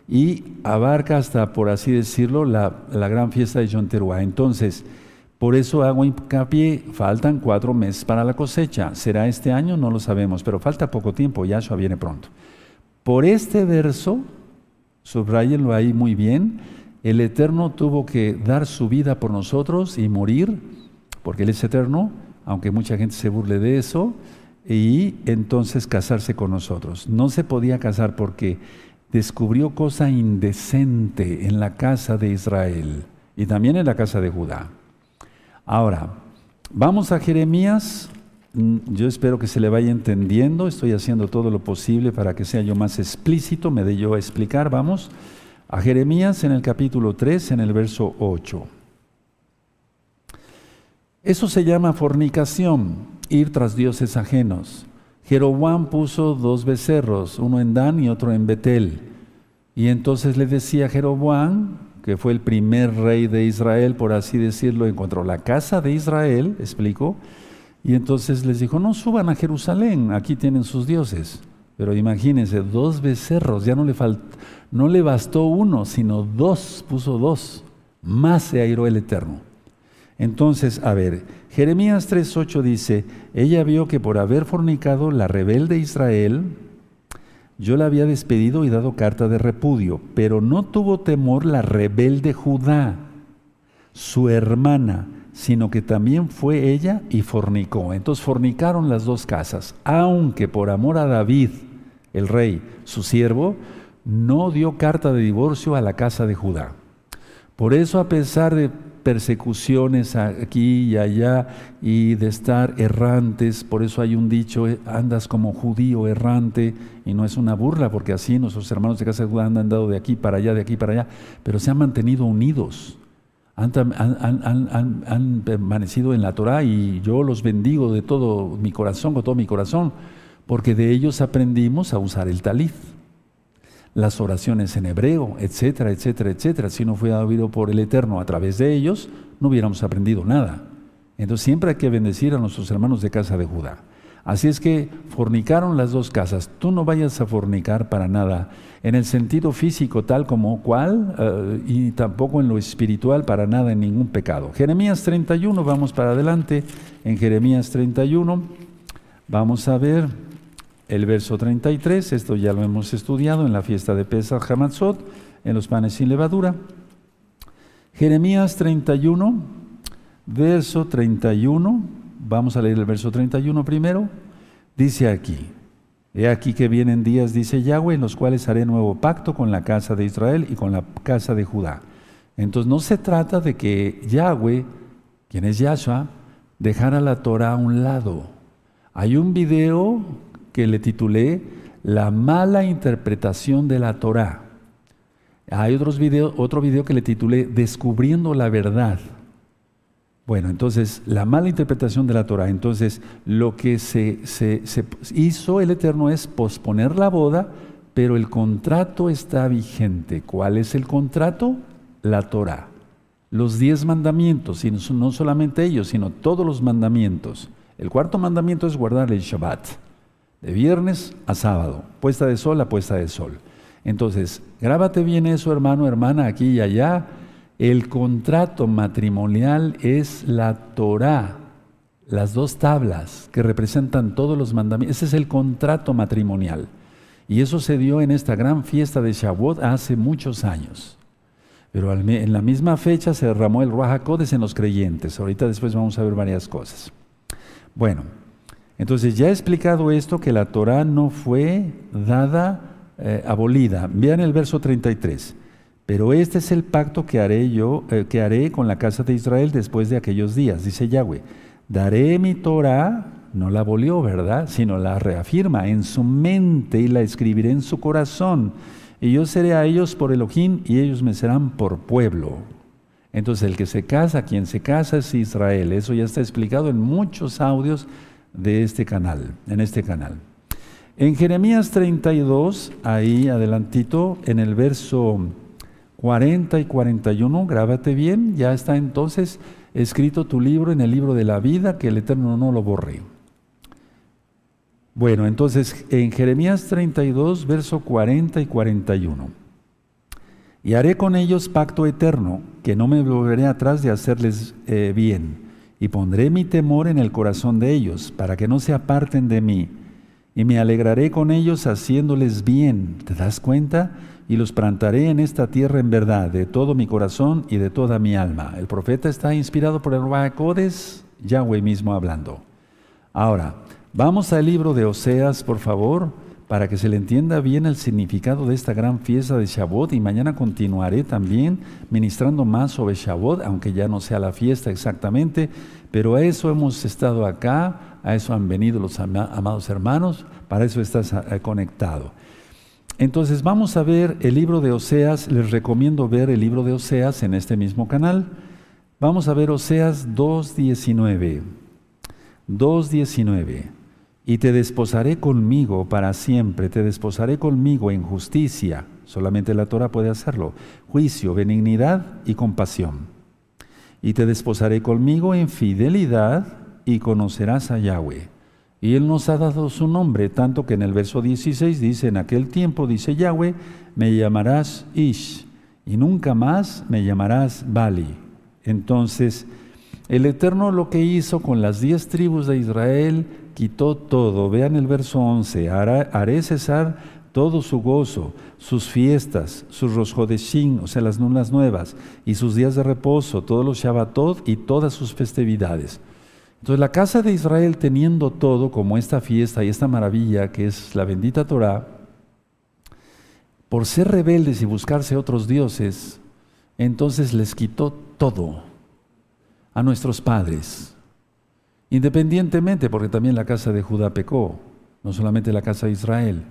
y abarca hasta, por así decirlo, la, gran fiesta de John Teruá. Entonces, por eso hago hincapié, faltan cuatro meses para la cosecha. ¿Será este año? No lo sabemos, pero falta poco tiempo, Yahshua viene pronto. Por este verso, subrayenlo ahí muy bien, el Eterno tuvo que dar su vida por nosotros y morir, porque Él es eterno, aunque mucha gente se burle de eso, y entonces casarse con nosotros. No se podía casar porque descubrió cosa indecente en la casa de Israel y también en la casa de Judá. Ahora, vamos a Jeremías. Mm, yo espero que se le vaya entendiendo. Estoy haciendo todo lo posible para que sea yo más explícito, me dé yo a explicar. Vamos a Jeremías en el capítulo 3, en el verso 8. Eso se llama fornicación, ir tras dioses ajenos. Jeroboam puso dos becerros, uno en Dan y otro en Betel. Y entonces le decía a Jeroboam, que fue el primer rey de Israel, por así decirlo, encontró la casa de Israel, explicó, y entonces les dijo, no suban a Jerusalén, aquí tienen sus dioses. Pero imagínense, dos becerros, ya no le, no le bastó uno, sino dos, puso dos, más se airó el Eterno. Entonces, a ver, Jeremías 3.8 dice, ella vio que por haber fornicado la rebelde Israel, yo la había despedido y dado carta de repudio, pero no tuvo temor la rebelde Judá, su hermana, sino que también fue ella y fornicó. Entonces fornicaron las dos casas, aunque por amor a David, el rey, su siervo, no dio carta de divorcio a la casa de Judá. Por eso, a pesar de persecuciones aquí y allá y de estar errantes. Por eso hay un dicho, eh, andas como judío errante, y no es una burla, porque así nuestros hermanos de casa de Judá han andado de aquí para allá, de aquí para allá, pero se han mantenido unidos. Han, han permanecido en la Torah y yo los bendigo de todo mi corazón, con todo mi corazón, porque de ellos aprendimos a usar el talit las oraciones en hebreo, etcétera, etcétera, etcétera. Si no fuera habido por el Eterno a través de ellos, no hubiéramos aprendido nada. Entonces siempre hay que bendecir a nuestros hermanos de casa de Judá. Así es que fornicaron las dos casas. Tú no vayas a fornicar para nada en el sentido físico tal como cual eh, y tampoco en lo espiritual para nada en ningún pecado. Jeremías 31, vamos para adelante. En Jeremías 31 vamos a ver el verso 33, esto ya lo hemos estudiado en la fiesta de Pesach Hamatzot, en los panes sin levadura. Jeremías 31, verso 31, vamos a leer el verso 31 primero, dice aquí, He aquí que vienen días, dice Yahweh, en los cuales haré nuevo pacto con la casa de Israel y con la casa de Judá. Entonces no se trata de que Yahweh, quien es Yahshua, dejara la Torah a un lado. Hay un video que le titulé La mala interpretación de la Torah. Hay otros video, otro video que le titulé Descubriendo la verdad. Bueno, entonces, la mala interpretación de la Torah. Entonces, lo que se, se, hizo el Eterno es posponer la boda, pero el contrato está vigente. ¿Cuál es el contrato? La Torah. Los diez mandamientos, y no solamente ellos, sino todos los mandamientos. El cuarto mandamiento es guardar el Shabbat de viernes a sábado, puesta de sol a puesta de sol. Entonces, grábate bien eso, hermano, hermana, aquí y allá. El contrato matrimonial es la Torah, las dos tablas que representan todos los mandamientos. Ese es el contrato matrimonial. Y eso se dio en esta gran fiesta de Shavuot hace muchos años. Pero en la misma fecha se derramó el Ruach en los creyentes. Ahorita después vamos a ver varias cosas. Bueno, entonces ya he explicado esto, que la Torah no fue dada, eh, abolida. Vean el verso 33. Pero este es el pacto que haré yo, eh, que haré con la casa de Israel después de aquellos días, dice Yahweh. Daré mi Torah, no la abolió, ¿verdad? Sino la reafirma en su mente y la escribiré en su corazón. Y yo seré a ellos por Elohim y ellos me serán por pueblo. Entonces el que se casa, quien se casa es Israel. Eso ya está explicado en muchos audios de este canal, en este canal. En Jeremías 32, ahí adelantito, en el verso 40 y 41, grábate bien, ya está entonces escrito tu libro en el libro de la vida, que el Eterno no lo borre. Bueno, entonces en Jeremías 32, verso 40 y 41. Y haré con ellos pacto eterno, que no me volveré atrás de hacerles eh, bien y pondré mi temor en el corazón de ellos, para que no se aparten de mí, y me alegraré con ellos haciéndoles bien. ¿Te das cuenta? Y los plantaré en esta tierra en verdad, de todo mi corazón y de toda mi alma. El profeta está inspirado por el Ruacodes, Yahweh mismo hablando. Ahora, vamos al libro de Oseas, por favor para que se le entienda bien el significado de esta gran fiesta de Shavuot y mañana continuaré también ministrando más sobre Shavuot, aunque ya no sea la fiesta exactamente, pero a eso hemos estado acá, a eso han venido los amados hermanos, para eso estás eh, conectado. Entonces vamos a ver el libro de Oseas, les recomiendo ver el libro de Oseas en este mismo canal. Vamos a ver Oseas 2.19. 2.19 y te desposaré conmigo para siempre, te desposaré conmigo en justicia, solamente la Torah puede hacerlo, juicio, benignidad y compasión. Y te desposaré conmigo en fidelidad y conocerás a Yahweh. Y Él nos ha dado su nombre, tanto que en el verso 16 dice, en aquel tiempo, dice Yahweh, me llamarás Ish, y nunca más me llamarás Bali. Entonces, el Eterno lo que hizo con las diez tribus de Israel, quitó todo. Vean el verso 11, haré cesar todo su gozo, sus fiestas, sus rosjodeshim, o sea, las lunas nuevas, y sus días de reposo, todos los Shabbatot y todas sus festividades. Entonces la casa de Israel teniendo todo como esta fiesta y esta maravilla que es la bendita Torah, por ser rebeldes y buscarse otros dioses, entonces les quitó todo a nuestros padres, independientemente, porque también la casa de Judá pecó, no solamente la casa de Israel,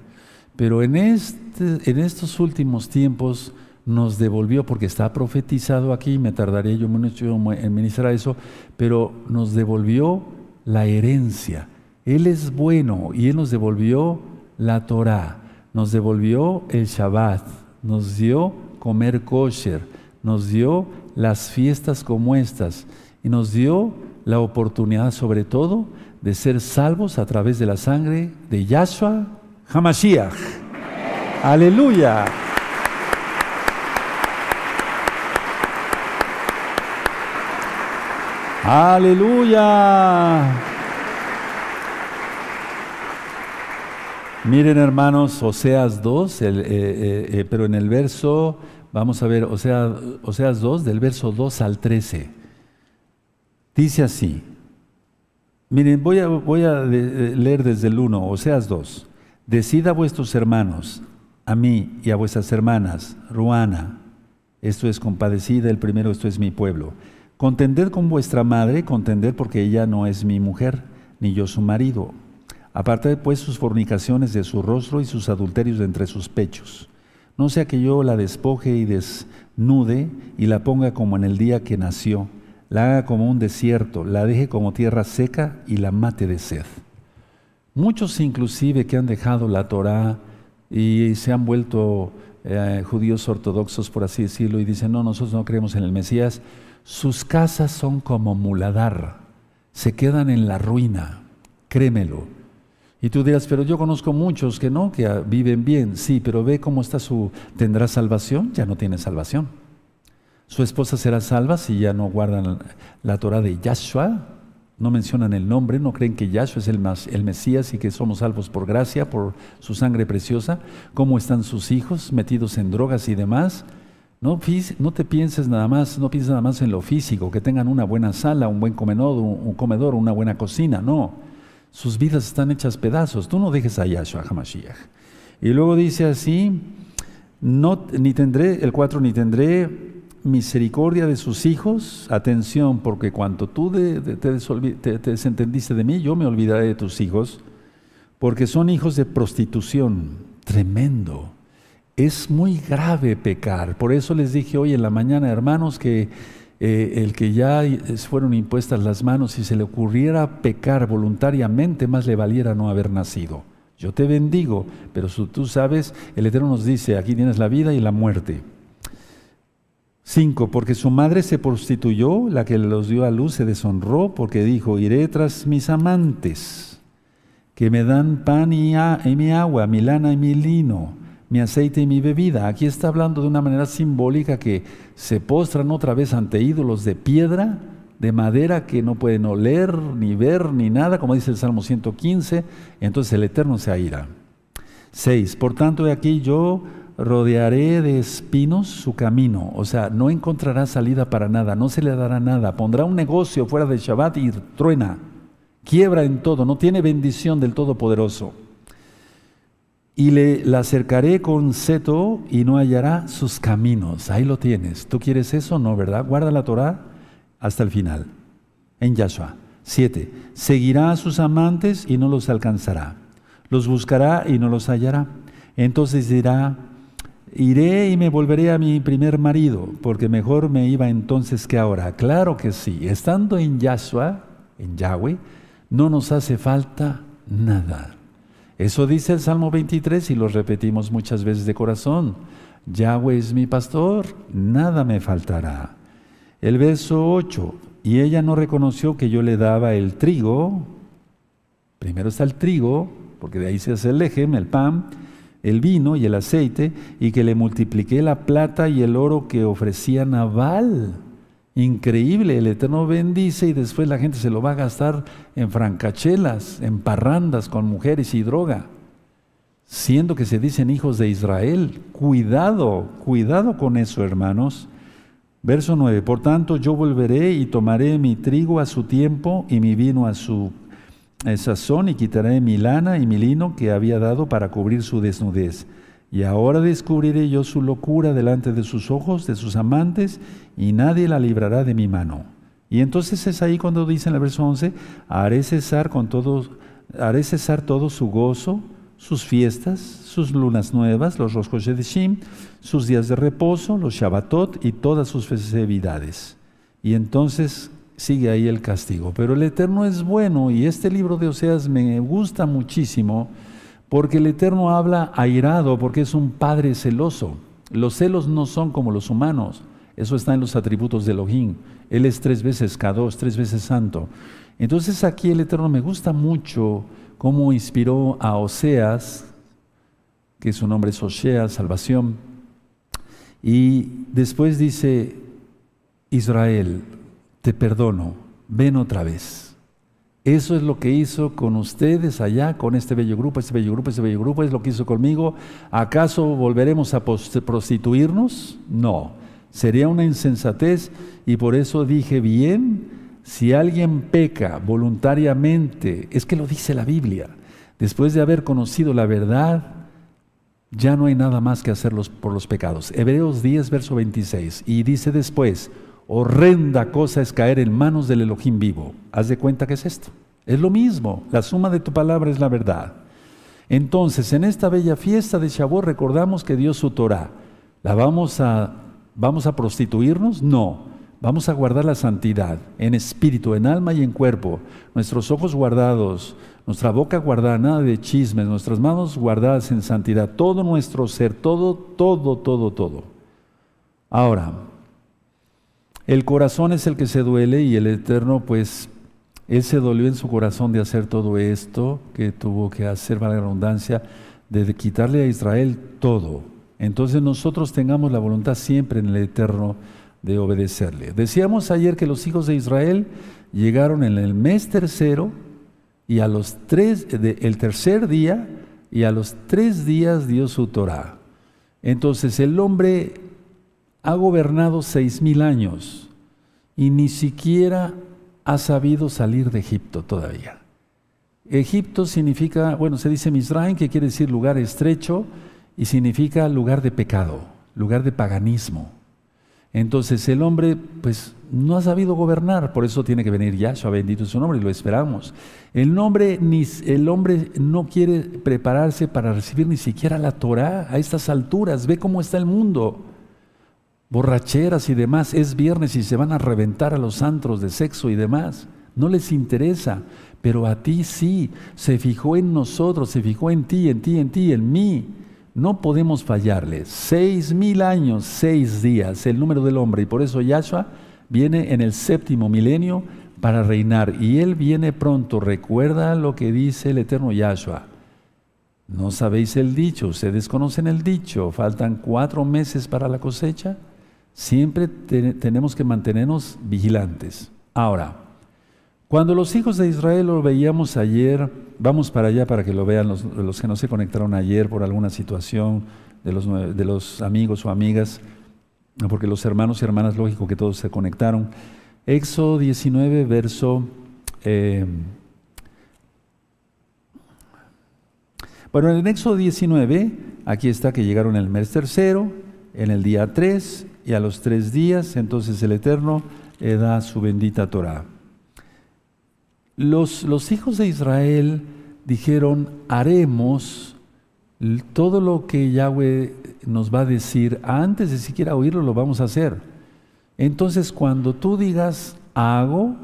pero en, este, estos últimos tiempos nos devolvió, porque está profetizado aquí, me tardaré yo mucho en ministrar eso, pero nos devolvió la herencia. Él es bueno y Él nos devolvió la Torah, nos devolvió el Shabbat, nos dio comer kosher, nos dio las fiestas como estas y nos dio la oportunidad sobre todo de ser salvos a través de la sangre de Yahshua Hamashiach. Aleluya. Aleluya. Miren hermanos, Oseas 2, eh, eh, eh, pero en el verso, vamos a ver, Oseas, Oseas 2, del verso 2 al 13. Dice así, miren, voy a, a leer desde el 1, Oseas 2. Decid a vuestros hermanos, a mí y a vuestras hermanas, Ruana, esto es compadecida, el primero, esto es mi pueblo Contended con vuestra madre, contended porque ella no es mi mujer, ni yo su marido. Aparte pues sus fornicaciones de su rostro y sus adulterios de entre sus pechos. No sea que yo la despoje y desnude y la ponga como en el día que nació, la haga como un desierto, la deje como tierra seca y la mate de sed. Muchos inclusive que han dejado la Torá y se han vuelto eh, judíos ortodoxos, por así decirlo, y dicen, no, nosotros no creemos en el Mesías, sus casas son como muladar, se quedan en la ruina, créemelo. Y tú dirás, pero yo conozco muchos que no, que viven bien. Sí, pero ve cómo está su... ¿Tendrá salvación? Ya no tiene salvación. Su esposa será salva si ya no guardan la Torah de Yahshua. No mencionan el nombre, no creen que Yahshua es el, el Mesías y que somos salvos por gracia, por su sangre preciosa. ¿Cómo están sus hijos metidos en drogas y demás? No, no, te pienses nada más, no pienses nada más en lo físico, que tengan una buena sala, un buen comedor, un, comedor, una buena cocina, no. Sus vidas están hechas pedazos. Tú no dejes a Yahshua HaMashiach. Y luego dice así, no, ni tendré, el 4, ni tendré misericordia de sus hijos. Atención, porque cuando tú te desentendiste de mí, yo me olvidaré de tus hijos, porque son hijos de prostitución. Tremendo. Es muy grave pecar. Por eso les dije hoy en la mañana, hermanos, que eh, el que ya fueron impuestas las manos, si se le ocurriera pecar voluntariamente, más le valiera no haber nacido. Yo te bendigo, pero tú sabes, el Eterno nos dice, aquí tienes la vida y la muerte. Cinco, porque su madre se prostituyó, la que los dio a luz se deshonró, porque dijo, iré tras mis amantes, que me dan pan y, y mi agua, mi lana y mi lino mi aceite y mi bebida. Aquí está hablando de una manera simbólica que se postran otra vez ante ídolos de piedra, de madera que no pueden oler, ni ver, ni nada, como dice el Salmo 115, entonces el Eterno se aira. 6. Por tanto, de aquí yo rodearé de espinos su camino, o sea, no encontrará salida para nada, no se le dará nada, pondrá un negocio fuera de Shabbat y truena, quiebra en todo, no tiene bendición del Todopoderoso y le la acercaré con seto y no hallará sus caminos. Ahí lo tienes. ¿Tú quieres eso? No, ¿verdad? Guarda la Torah hasta el final. En Yahshua. Siete. Seguirá a sus amantes y no los alcanzará. Los buscará y no los hallará. Entonces dirá, iré y me volveré a mi primer marido, porque mejor me iba entonces que ahora. Claro que sí. Estando en Yahshua, en Yahweh, no nos hace falta nada. Eso dice el Salmo 23 y lo repetimos muchas veces de corazón. Yahweh es mi pastor, nada me faltará. El verso 8, y ella no reconoció que yo le daba el trigo, primero está el trigo, porque de ahí se hace el lejem, el pan, el vino y el aceite, y que le multipliqué la plata y el oro que ofrecía Nabal. Increíble, el Eterno bendice y después la gente se lo va a gastar en francachelas, en parrandas con mujeres y droga, siendo que se dicen hijos de Israel. Cuidado, cuidado con eso, hermanos. Verso 9, por tanto yo volveré y tomaré mi trigo a su tiempo y mi vino a su sazón y quitaré mi lana y mi lino que había dado para cubrir su desnudez. Y ahora descubriré yo su locura delante de sus ojos, de sus amantes, y nadie la librará de mi mano. Y entonces es ahí cuando dice en el verso 11, haré cesar con todo, haré cesar todo su gozo, sus fiestas, sus lunas nuevas, los roscos de Shim, sus días de reposo, los Shabbatot y todas sus festividades. Y entonces sigue ahí el castigo. Pero el Eterno es bueno y este libro de Oseas me gusta muchísimo porque el Eterno habla airado, porque es un Padre celoso. Los celos no son como los humanos. Eso está en los atributos de Elohim. Él es tres veces Kadosh, tres veces santo. Entonces aquí el Eterno me gusta mucho cómo inspiró a Oseas, que su nombre es Oseas, salvación. Y después dice, Israel, te perdono, ven otra vez. Eso es lo que hizo con ustedes allá, con este bello grupo, este bello grupo, este bello grupo, es lo que hizo conmigo. ¿Acaso volveremos a prostituirnos? No, sería una insensatez y por eso dije bien, si alguien peca voluntariamente, es que lo dice la Biblia, después de haber conocido la verdad, ya no hay nada más que hacerlos por los pecados. Hebreos 10, verso 26, y dice después, horrenda cosa es caer en manos del Elohim vivo. Haz de cuenta que es esto. Es lo mismo, la suma de tu palabra es la verdad. Entonces, en esta bella fiesta de Shavuot recordamos que Dios su Torah. ¿La vamos a, vamos a prostituirnos? No. Vamos a guardar la santidad en espíritu, en alma y en cuerpo. Nuestros ojos guardados, nuestra boca guardada, nada de chismes, nuestras manos guardadas en santidad, todo nuestro ser, todo, todo, todo, todo. Ahora, el corazón es el que se duele y el Eterno, pues, Él se dolió en su corazón de hacer todo esto que tuvo que hacer, para la redundancia, de quitarle a Israel todo. Entonces nosotros tengamos la voluntad siempre en el Eterno de obedecerle. Decíamos ayer que los hijos de Israel llegaron en el mes tercero y a los tres, el tercer día y a los tres días dio su Torah. Entonces el hombre ha gobernado seis mil años y ni siquiera ha sabido salir de Egipto todavía. Egipto significa, bueno, se dice Misraim, que quiere decir lugar estrecho, y significa lugar de pecado, lugar de paganismo. Entonces el hombre, pues, no ha sabido gobernar, por eso tiene que venir Yahshua, bendito su nombre, y lo esperamos. El, el hombre no quiere prepararse para recibir ni siquiera la Torah a estas alturas, ve cómo está el mundo borracheras y demás, es viernes y se van a reventar a los antros de sexo y demás. No les interesa, pero a ti sí, se fijó en nosotros, se fijó en ti, en ti, en ti, en mí. No podemos fallarle. Seis mil años, seis días, el número del hombre. Y por eso Yahshua viene en el séptimo milenio para reinar. Y Él viene pronto. Recuerda lo que dice el eterno Yahshua. No sabéis el dicho, ustedes conocen el dicho. Faltan cuatro meses para la cosecha. Siempre tenemos que mantenernos vigilantes. Ahora, cuando los hijos de Israel lo veíamos ayer, vamos para allá para que lo vean los, que no se conectaron ayer por alguna situación de los, de los amigos o amigas, porque los hermanos y hermanas, lógico que todos se conectaron. Éxodo 19, verso... Eh, bueno, en Éxodo 19, aquí está que llegaron el mes tercero, en el día 3 y a los tres días, entonces el Eterno le da su bendita Torah. Los, los hijos de Israel dijeron, haremos todo lo que Yahweh nos va a decir, antes de siquiera oírlo lo vamos a hacer. Entonces cuando tú digas, hago,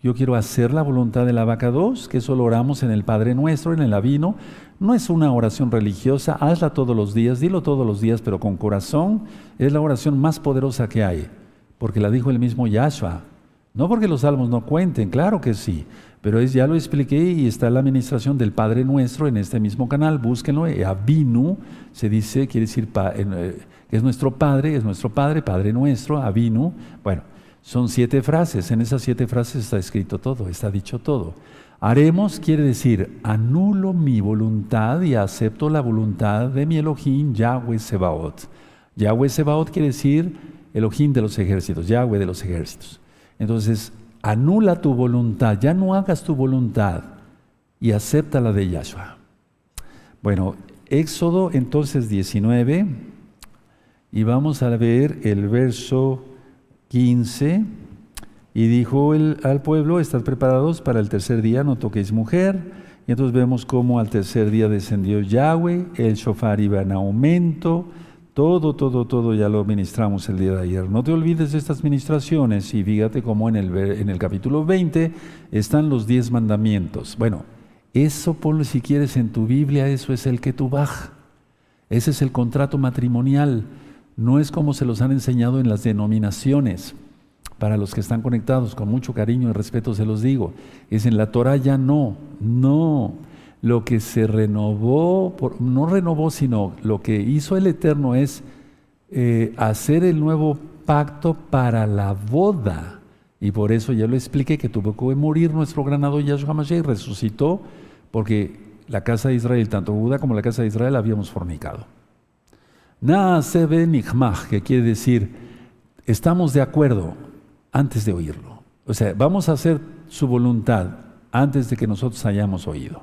yo quiero hacer la voluntad de la vaca 2, que eso lo oramos en el Padre Nuestro, en el Avino, No es una oración religiosa, hazla todos los días, dilo todos los días, pero con corazón es la oración más poderosa que hay, porque la dijo el mismo Yahshua. No porque los salmos no cuenten, claro que sí, pero es, ya lo expliqué y está la administración del Padre Nuestro en este mismo canal, búsquenlo, eh, Avinu, se dice, quiere decir eh, que es nuestro Padre, es nuestro Padre, Padre Nuestro, Avinu. Bueno, son siete frases, en esas siete frases está escrito todo, está dicho todo. Haremos quiere decir, anulo mi voluntad y acepto la voluntad de mi Elohim, Yahweh Sebaot. Yahweh Sebaot quiere decir Elohim de los ejércitos, Yahweh de los ejércitos. Entonces, anula tu voluntad, ya no hagas tu voluntad y acepta la de Yahshua. Bueno, Éxodo entonces 19 y vamos a ver el verso 15. Y dijo al pueblo, estad preparados para el tercer día, no toquéis mujer. Y entonces vemos cómo al tercer día descendió Yahweh, el shofar iba en aumento, todo, todo, todo ya lo ministramos el día de ayer. No te olvides de estas ministraciones y fíjate cómo en el, en el capítulo 20 están los diez mandamientos. Bueno, eso ponlo si quieres en tu Biblia, eso es el que tú baj. Ese es el contrato matrimonial. No es como se los han enseñado en las denominaciones. Para los que están conectados, con mucho cariño y respeto se los digo. Es en la Torah ya no, no lo que se renovó, no renovó, sino lo que hizo el Eterno es eh, hacer el nuevo pacto para la boda. Y por eso ya lo expliqué que tuvo que morir nuestro granado Yahshua Mashiach y resucitó porque la casa de Israel, tanto Judá como la casa de Israel, habíamos fornicado. Naasebe que quiere decir, estamos de acuerdo antes de oírlo. O sea, vamos a hacer su voluntad antes de que nosotros hayamos oído.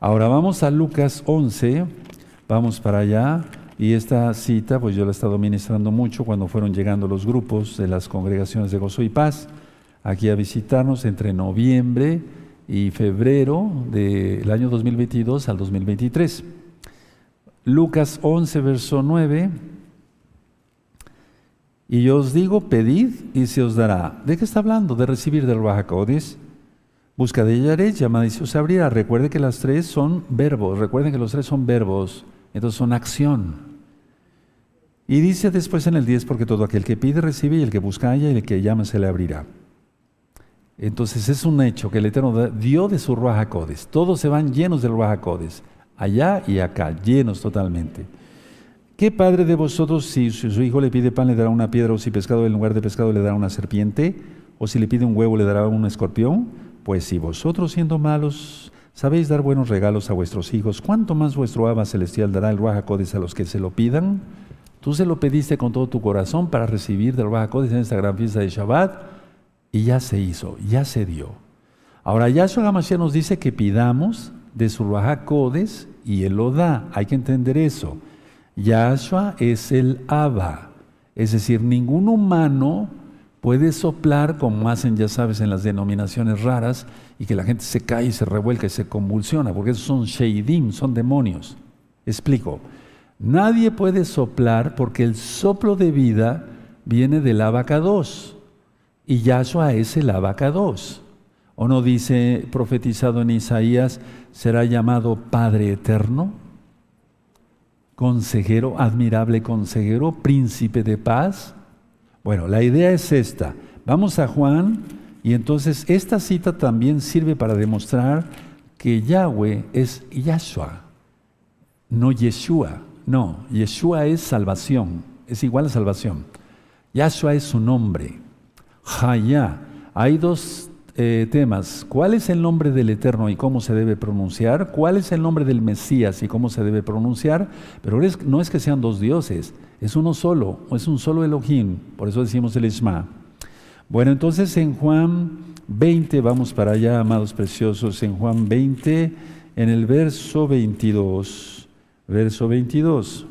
Ahora vamos a Lucas 11, vamos para allá. Y esta cita, pues yo la he estado ministrando mucho cuando fueron llegando los grupos de las congregaciones de Gozo y Paz aquí a visitarnos entre noviembre y febrero del año 2022 al 2023. Lucas 11, verso 9. Y yo os digo, pedid y se os dará. ¿De qué está hablando? De recibir del Baja Busca de Yaret, llamada y se os abrirá. Recuerde que las tres son verbos. Recuerden que los tres son verbos. Entonces son acción. Y dice después en el 10, porque todo aquel que pide recibe y el que busca halla y el que llama se le abrirá. Entonces es un hecho que el Eterno dio de su Ruach Todos se van llenos del Ruach allá y acá, llenos totalmente. ¿Qué padre de vosotros, si su hijo le pide pan, le dará una piedra, o si pescado en lugar de pescado le dará una serpiente, o si le pide un huevo, le dará un escorpión? Pues si vosotros siendo malos sabéis dar buenos regalos a vuestros hijos, ¿cuánto más vuestro Abba Celestial dará el Ruach a los que se lo pidan? Tú se lo pediste con todo tu corazón para recibir del Ruach en esta gran fiesta de Shabbat y ya se hizo, ya se dio. Ahora Yahshua Hamashiach nos dice que pidamos de su Ruach y Él lo da. Hay que entender eso. Yahshua es el Abba. Es decir, ningún humano Puede soplar, como hacen, ya sabes, en las denominaciones raras, y que la gente se cae y se revuelca y se convulsiona, porque esos son sheidim, son demonios. Explico. Nadie puede soplar porque el soplo de vida viene del abacados. Y Yahshua es el abacados. ¿O no dice, profetizado en Isaías, será llamado Padre Eterno? Consejero, admirable consejero, príncipe de paz. Bueno, la idea es esta. Vamos a Juan y entonces esta cita también sirve para demostrar que Yahweh es Yahshua, no Yeshua. No, Yeshua es salvación, es igual a salvación. Yahshua es su nombre. Hayah. Hay dos eh, temas. ¿Cuál es el nombre del Eterno y cómo se debe pronunciar? ¿Cuál es el nombre del Mesías y cómo se debe pronunciar? Pero no es que sean dos dioses. Es uno solo, es un solo Elohim, por eso decimos el Isma. Bueno, entonces en Juan 20, vamos para allá, amados preciosos, en Juan 20, en el verso 22, verso 22.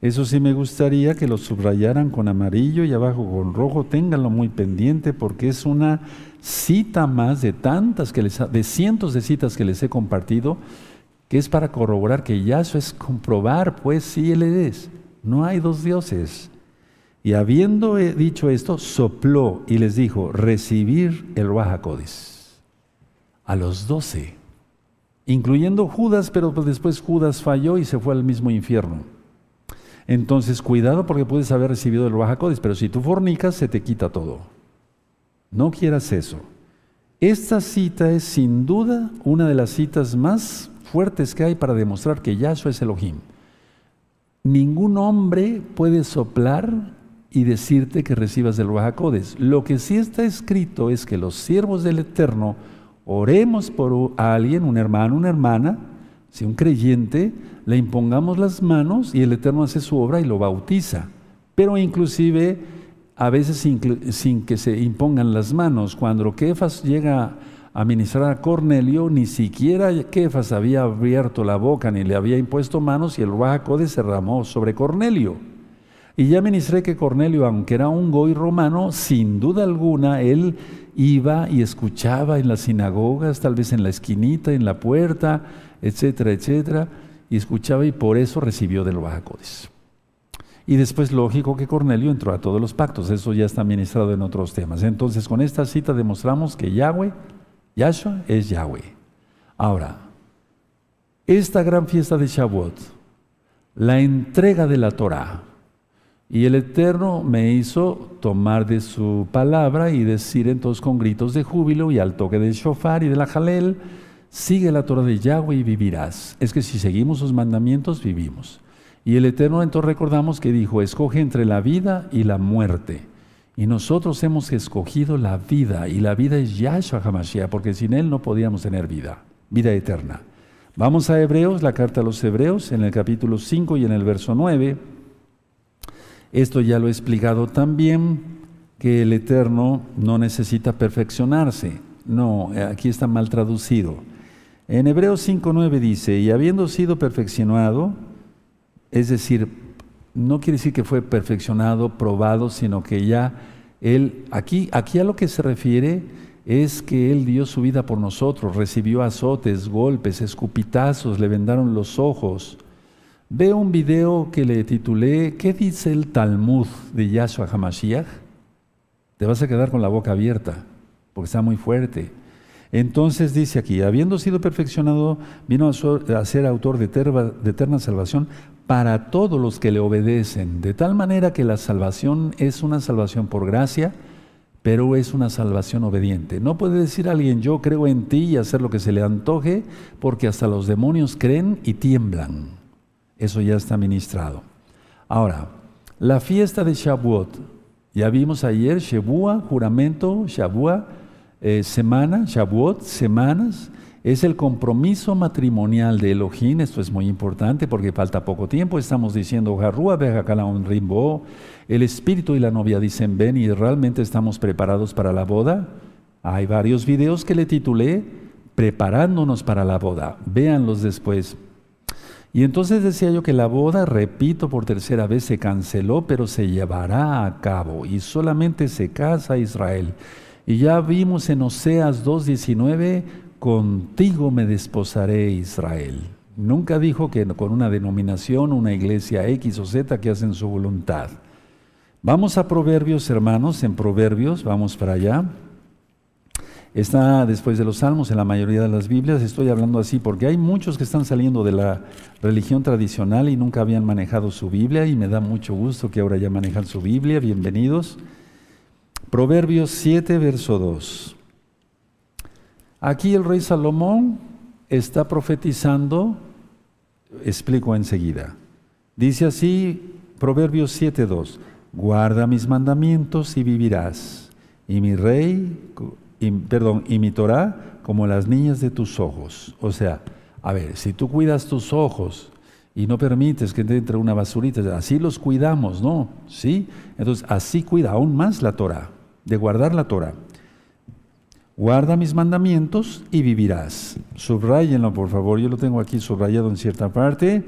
Eso sí me gustaría que lo subrayaran con amarillo y abajo con rojo, ténganlo muy pendiente porque es una cita más de tantas que les, de cientos de citas que les he compartido que es para corroborar que Yahshua es comprobar, pues sí Él es. No hay dos dioses. Y habiendo dicho esto, sopló y les dijo, recibir el Ruach A los doce. incluyendo Judas, pero pues después Judas falló y se fue al mismo infierno. Entonces, cuidado porque puedes haber recibido el Bajacodes, pero si tú fornicas, se te quita todo. No quieras eso. Esta cita es sin duda una de las citas más fuertes que hay para demostrar que Yahshua es Elohim. Ningún hombre puede soplar y decirte que recibas del Bajacodes. Lo que sí está escrito es que los siervos del Eterno oremos por alguien, un hermano, una hermana, si un creyente, le impongamos las manos y el Eterno hace su obra y lo bautiza. Pero inclusive a veces sin, que se impongan las manos, cuando Kefas llega a ministrar a Cornelio, ni siquiera Kefas había abierto la boca ni le había impuesto manos y el Ruach se derramó sobre Cornelio. Y ya ministré que Cornelio, aunque era un goy romano, sin duda alguna, él iba y escuchaba en las sinagogas, tal vez en la esquinita, en la puerta, etcétera, etcétera, y escuchaba y por eso recibió del Bajacodes. Y después, lógico que Cornelio entró a todos los pactos, eso ya está ministrado en otros temas. Entonces, con esta cita demostramos que Yahweh, Yahshua, es Yahweh. Ahora, esta gran fiesta de Shavuot, la entrega de la Torah, y el Eterno me hizo tomar de su palabra y decir entonces con gritos de júbilo y al toque del shofar y de la jalel, sigue la Torah de Yahweh y vivirás. Es que si seguimos sus mandamientos, vivimos. Y el Eterno entonces recordamos que dijo, escoge entre la vida y la muerte. Y nosotros hemos escogido la vida, y la vida es Yahshua HaMashiach, porque sin Él no podíamos tener vida, vida eterna. Vamos a Hebreos, la carta a los Hebreos, en el capítulo 5 y en el verso 9. Esto ya lo he explicado también, que el Eterno no necesita perfeccionarse. No, aquí está mal traducido. En Hebreos 5.9 dice, y habiendo sido perfeccionado, es decir, no quiere decir que fue perfeccionado, probado, sino que ya él, aquí, aquí a lo que se refiere es que él dio su vida por nosotros, recibió azotes, golpes, escupitazos, le vendaron los ojos. Veo un video que le titulé ¿Qué dice el Talmud de Yahshua HaMashiach? Te vas a quedar con la boca abierta, porque está muy fuerte. Entonces dice aquí, habiendo sido perfeccionado, vino a ser autor de eterna salvación para todos los que le obedecen, de tal manera que la salvación es una salvación por gracia, pero es una salvación obediente. No puede decir alguien, yo creo en ti y hacer lo que se le antoje, porque hasta los demonios creen y tiemblan. Eso ya está ministrado. Ahora, la fiesta de Shavuot, ya vimos ayer, Shebua, juramento, Shabua, eh, semana, Shavuot, semanas, es el compromiso matrimonial de Elohim. Esto es muy importante porque falta poco tiempo. Estamos diciendo, rimbo. El espíritu y la novia dicen, ven y realmente estamos preparados para la boda. Hay varios videos que le titulé Preparándonos para la boda. Véanlos después. Y entonces decía yo que la boda, repito por tercera vez, se canceló, pero se llevará a cabo y solamente se casa Israel. Y ya vimos en Oseas 2.19, contigo me desposaré Israel. Nunca dijo que con una denominación, una iglesia X o Z que hacen su voluntad. Vamos a Proverbios, hermanos, en Proverbios, vamos para allá. Está después de los Salmos en la mayoría de las Biblias, estoy hablando así porque hay muchos que están saliendo de la religión tradicional y nunca habían manejado su Biblia y me da mucho gusto que ahora ya manejan su Biblia, bienvenidos. Proverbios 7, verso 2. Aquí el rey Salomón está profetizando, explico enseguida. Dice así, Proverbios 7, 2. Guarda mis mandamientos y vivirás. Y mi rey, perdón, y mi Torah como las niñas de tus ojos. O sea, a ver, si tú cuidas tus ojos y no permites que entre una basurita, así los cuidamos, ¿no? ¿Sí? Entonces, así cuida aún más la Torah de guardar la Torah. Guarda mis mandamientos y vivirás. Subrayenlo, por favor. Yo lo tengo aquí subrayado en cierta parte.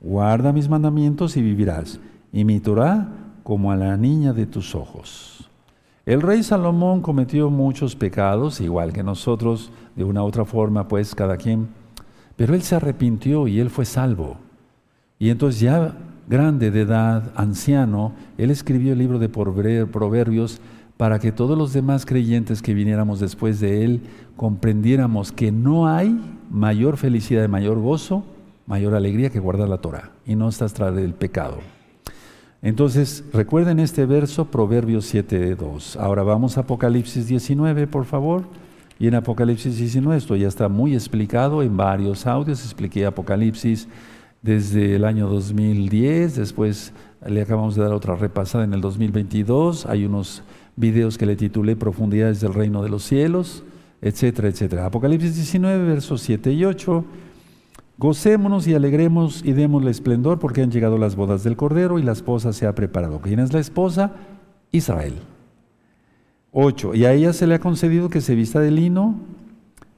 Guarda mis mandamientos y vivirás. Y mi Torah como a la niña de tus ojos. El rey Salomón cometió muchos pecados, igual que nosotros, de una u otra forma, pues cada quien. Pero él se arrepintió y él fue salvo. Y entonces ya grande de edad, anciano, él escribió el libro de Proverbios para que todos los demás creyentes que viniéramos después de Él comprendiéramos que no hay mayor felicidad mayor gozo, mayor alegría que guardar la Torah y no estás tras del pecado. Entonces, recuerden este verso, Proverbios 7.2. Ahora vamos a Apocalipsis 19, por favor. Y en Apocalipsis 19, esto ya está muy explicado en varios audios. Expliqué Apocalipsis desde el año 2010, después le acabamos de dar otra repasada en el 2022. Hay unos videos que le titulé Profundidades del Reino de los Cielos, etcétera, etcétera. Apocalipsis 19, versos 7 y 8. Gocémonos y alegremos y démosle esplendor porque han llegado las bodas del Cordero y la esposa se ha preparado. ¿Quién es la esposa? Israel. 8. Y a ella se le ha concedido que se vista de lino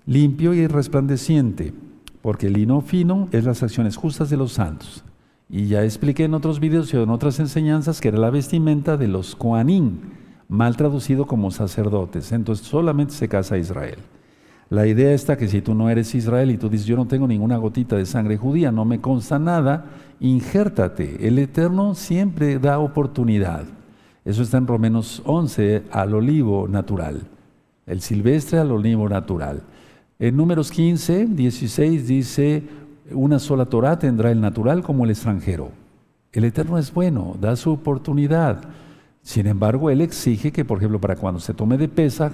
limpio y resplandeciente, porque el lino fino es las acciones justas de los santos. Y ya expliqué en otros videos y en otras enseñanzas que era la vestimenta de los Koanim, mal traducido como sacerdotes. Entonces solamente se casa Israel. La idea está que si tú no eres Israel y tú dices, yo no tengo ninguna gotita de sangre judía, no me consta nada, injértate. El Eterno siempre da oportunidad. Eso está en Romanos 11, al olivo natural. El silvestre al olivo natural. En números 15, 16 dice, una sola Torah tendrá el natural como el extranjero. El Eterno es bueno, da su oportunidad. Sin embargo, Él exige que, por ejemplo, para cuando se tome de Pesach,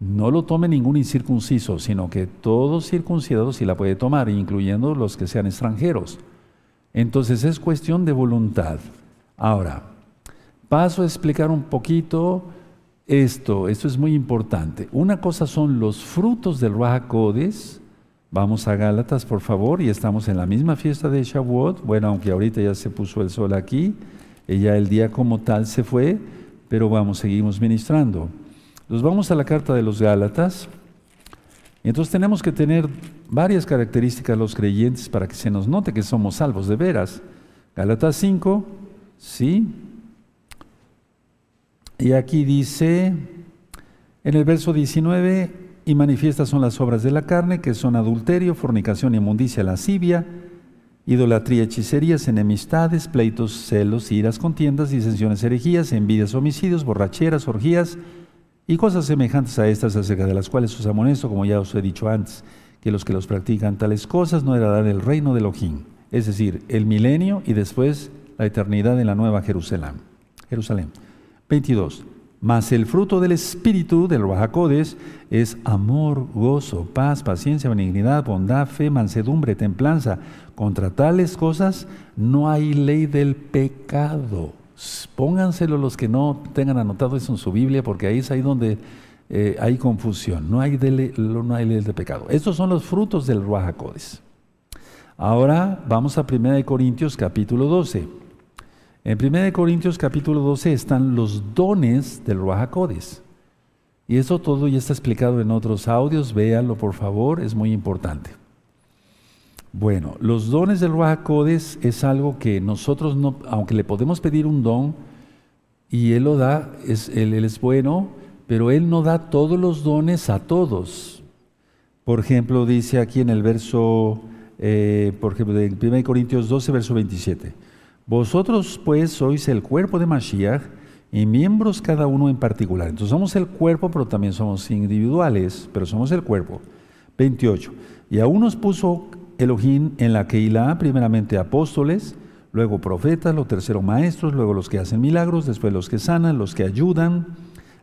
no lo tome ningún incircunciso, sino que todo circuncidado sí la puede tomar, incluyendo los que sean extranjeros. Entonces es cuestión de voluntad. Ahora, paso a explicar un poquito esto, esto es muy importante. Una cosa son los frutos del Rahakodes. Vamos a Gálatas, por favor, y estamos en la misma fiesta de Shavuot. Bueno, aunque ahorita ya se puso el sol aquí, ya el día como tal se fue, pero vamos, seguimos ministrando. Nos vamos a la carta de los Gálatas. Entonces tenemos que tener varias características los creyentes para que se nos note que somos salvos de veras. Gálatas 5, sí. Y aquí dice, en el verso 19, y manifiestas son las obras de la carne, que son adulterio, fornicación, inmundicia, lascivia, idolatría, hechicerías, enemistades, pleitos, celos, iras, contiendas, disensiones, herejías, envidias, homicidios, borracheras, orgías, y cosas semejantes a estas acerca de las cuales os amonesto, como ya os he dicho antes, que los que los practican tales cosas no heredarán el reino de Elohim, es decir, el milenio y después la eternidad en la nueva Jerusalén. Jerusalén. 22. Mas el fruto del Espíritu, del Rahakodes, es amor, gozo, paz, paciencia, benignidad, bondad, fe, mansedumbre, templanza. Contra tales cosas no hay ley del pecado. Pónganselo los que no tengan anotado eso en su Biblia, porque ahí es ahí donde eh, hay confusión. No hay, no hay ley de pecado. Estos son los frutos del Ruajacodes. Ahora vamos a 1 Corintios capítulo 12. En 1 Corintios capítulo 12 están los dones del Ruajacodes. Y eso todo ya está explicado en otros audios, véanlo por favor, es muy importante. Bueno, los dones del Ruajacodes es algo que nosotros no, aunque le podemos pedir un don y Él lo da, él, es bueno, pero Él no da todos los dones a todos. Por ejemplo, dice aquí en el verso, eh, por ejemplo, de 1 Corintios 12, verso 27. Vosotros pues sois el cuerpo de Mashiach y miembros cada uno en particular. Entonces somos el cuerpo, pero también somos individuales, pero somos el cuerpo. 28. Y aún nos puso Elohim en la Keilah, primeramente apóstoles, luego profetas, los terceros maestros, luego los que hacen milagros, después los que sanan, los que ayudan,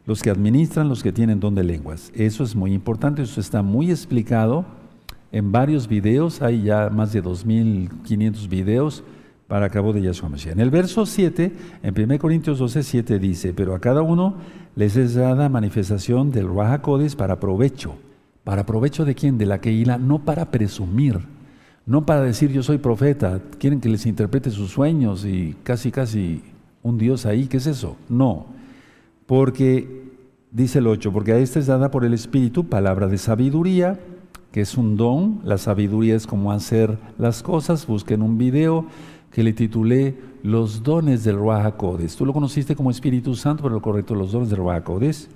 los que administran, los que tienen don de lenguas. Eso es muy importante, eso está muy explicado en varios videos, hay ya más de 2.500 videos para cabo de Yahshua Mashiach. En el verso 7, en 1 Corintios 12, 7 dice, pero a cada uno les es dada manifestación del Ruach para provecho. ¿Para provecho de quién? De la Keilah, no para presumir no para decir yo soy profeta, quieren que les interprete sus sueños y casi, casi un Dios ahí, ¿qué es eso? No, porque, dice el 8, porque a esta es dada por el Espíritu palabra de sabiduría, que es un don, la sabiduría es como hacer las cosas, busquen un video que le titulé Los dones del Ruajacodes. Tú lo conociste como Espíritu Santo, pero lo correcto, los dones del Ruajacodes.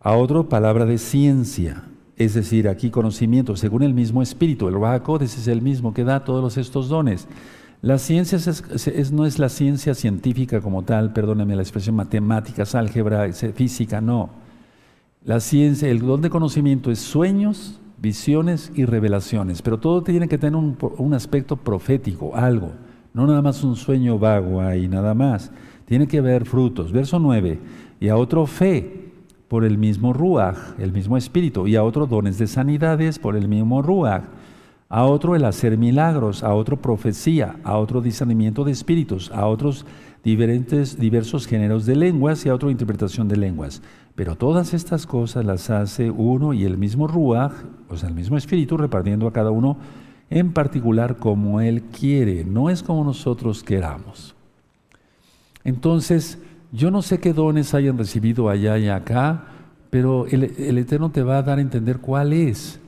A otro, palabra de ciencia, es decir, aquí conocimiento según el mismo Espíritu. El Ruach es el mismo que da todos estos dones. La ciencia no es la ciencia científica como tal, perdóname la expresión matemáticas, álgebra, física, no. La ciencia, el don de conocimiento es sueños, visiones y revelaciones, pero todo tiene que tener un, aspecto profético, algo, no nada más un sueño vago ahí, nada más. Tiene que haber frutos. Verso 9, y a otro fe por el mismo Ruach, el mismo Espíritu, y a otro dones de sanidades por el mismo Ruach a otro el hacer milagros, a otro profecía, a otro discernimiento de espíritus, a otros diferentes, diversos géneros de lenguas y a otro interpretación de lenguas. Pero todas estas cosas las hace uno y el mismo Ruach, o sea, el mismo Espíritu, repartiendo a cada uno en particular como Él quiere, no es como nosotros queramos. Entonces, yo no sé qué dones hayan recibido allá y acá, pero el, el Eterno te va a dar a entender cuál es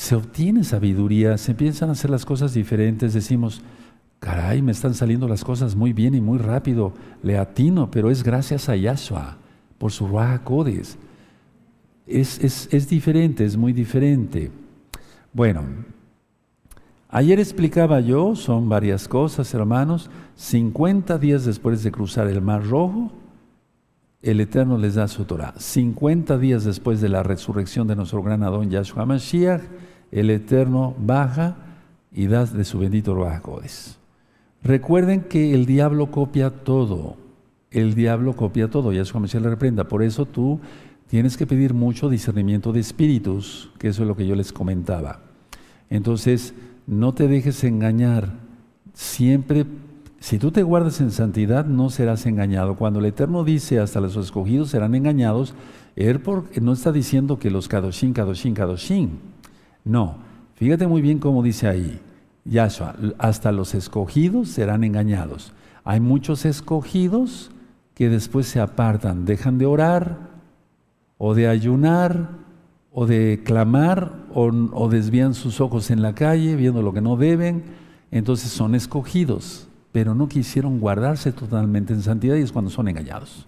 se obtiene sabiduría, se empiezan a hacer las cosas diferentes, decimos, caray, me están saliendo las cosas muy bien y muy rápido, le atino, pero es gracias a Yahshua, por su Ruach Es, es, es diferente, es muy diferente. Bueno, ayer explicaba yo, son varias cosas, hermanos, 50 días después de cruzar el Mar Rojo, el Eterno les da su Torah. 50 días después de la resurrección de nuestro gran Adón Yahshua Mashiach, el Eterno baja y da de su bendito Ruach Recuerden que el diablo copia todo. El diablo copia todo. Ya como se le reprenda. Por eso tú tienes que pedir mucho discernimiento de espíritus, que eso es lo que yo les comentaba. Entonces, no te dejes engañar. Siempre, si tú te guardas en santidad, no serás engañado. Cuando el Eterno dice hasta los escogidos serán engañados, Él no está diciendo que los Kadoshin, Kadoshin, Kadoshin no, fíjate muy bien cómo dice ahí, Yahshua, hasta los escogidos serán engañados. Hay muchos escogidos que después se apartan, dejan de orar o de ayunar o de clamar o, desvían sus ojos en la calle viendo lo que no deben. Entonces son escogidos, pero no quisieron guardarse totalmente en santidad y es cuando son engañados.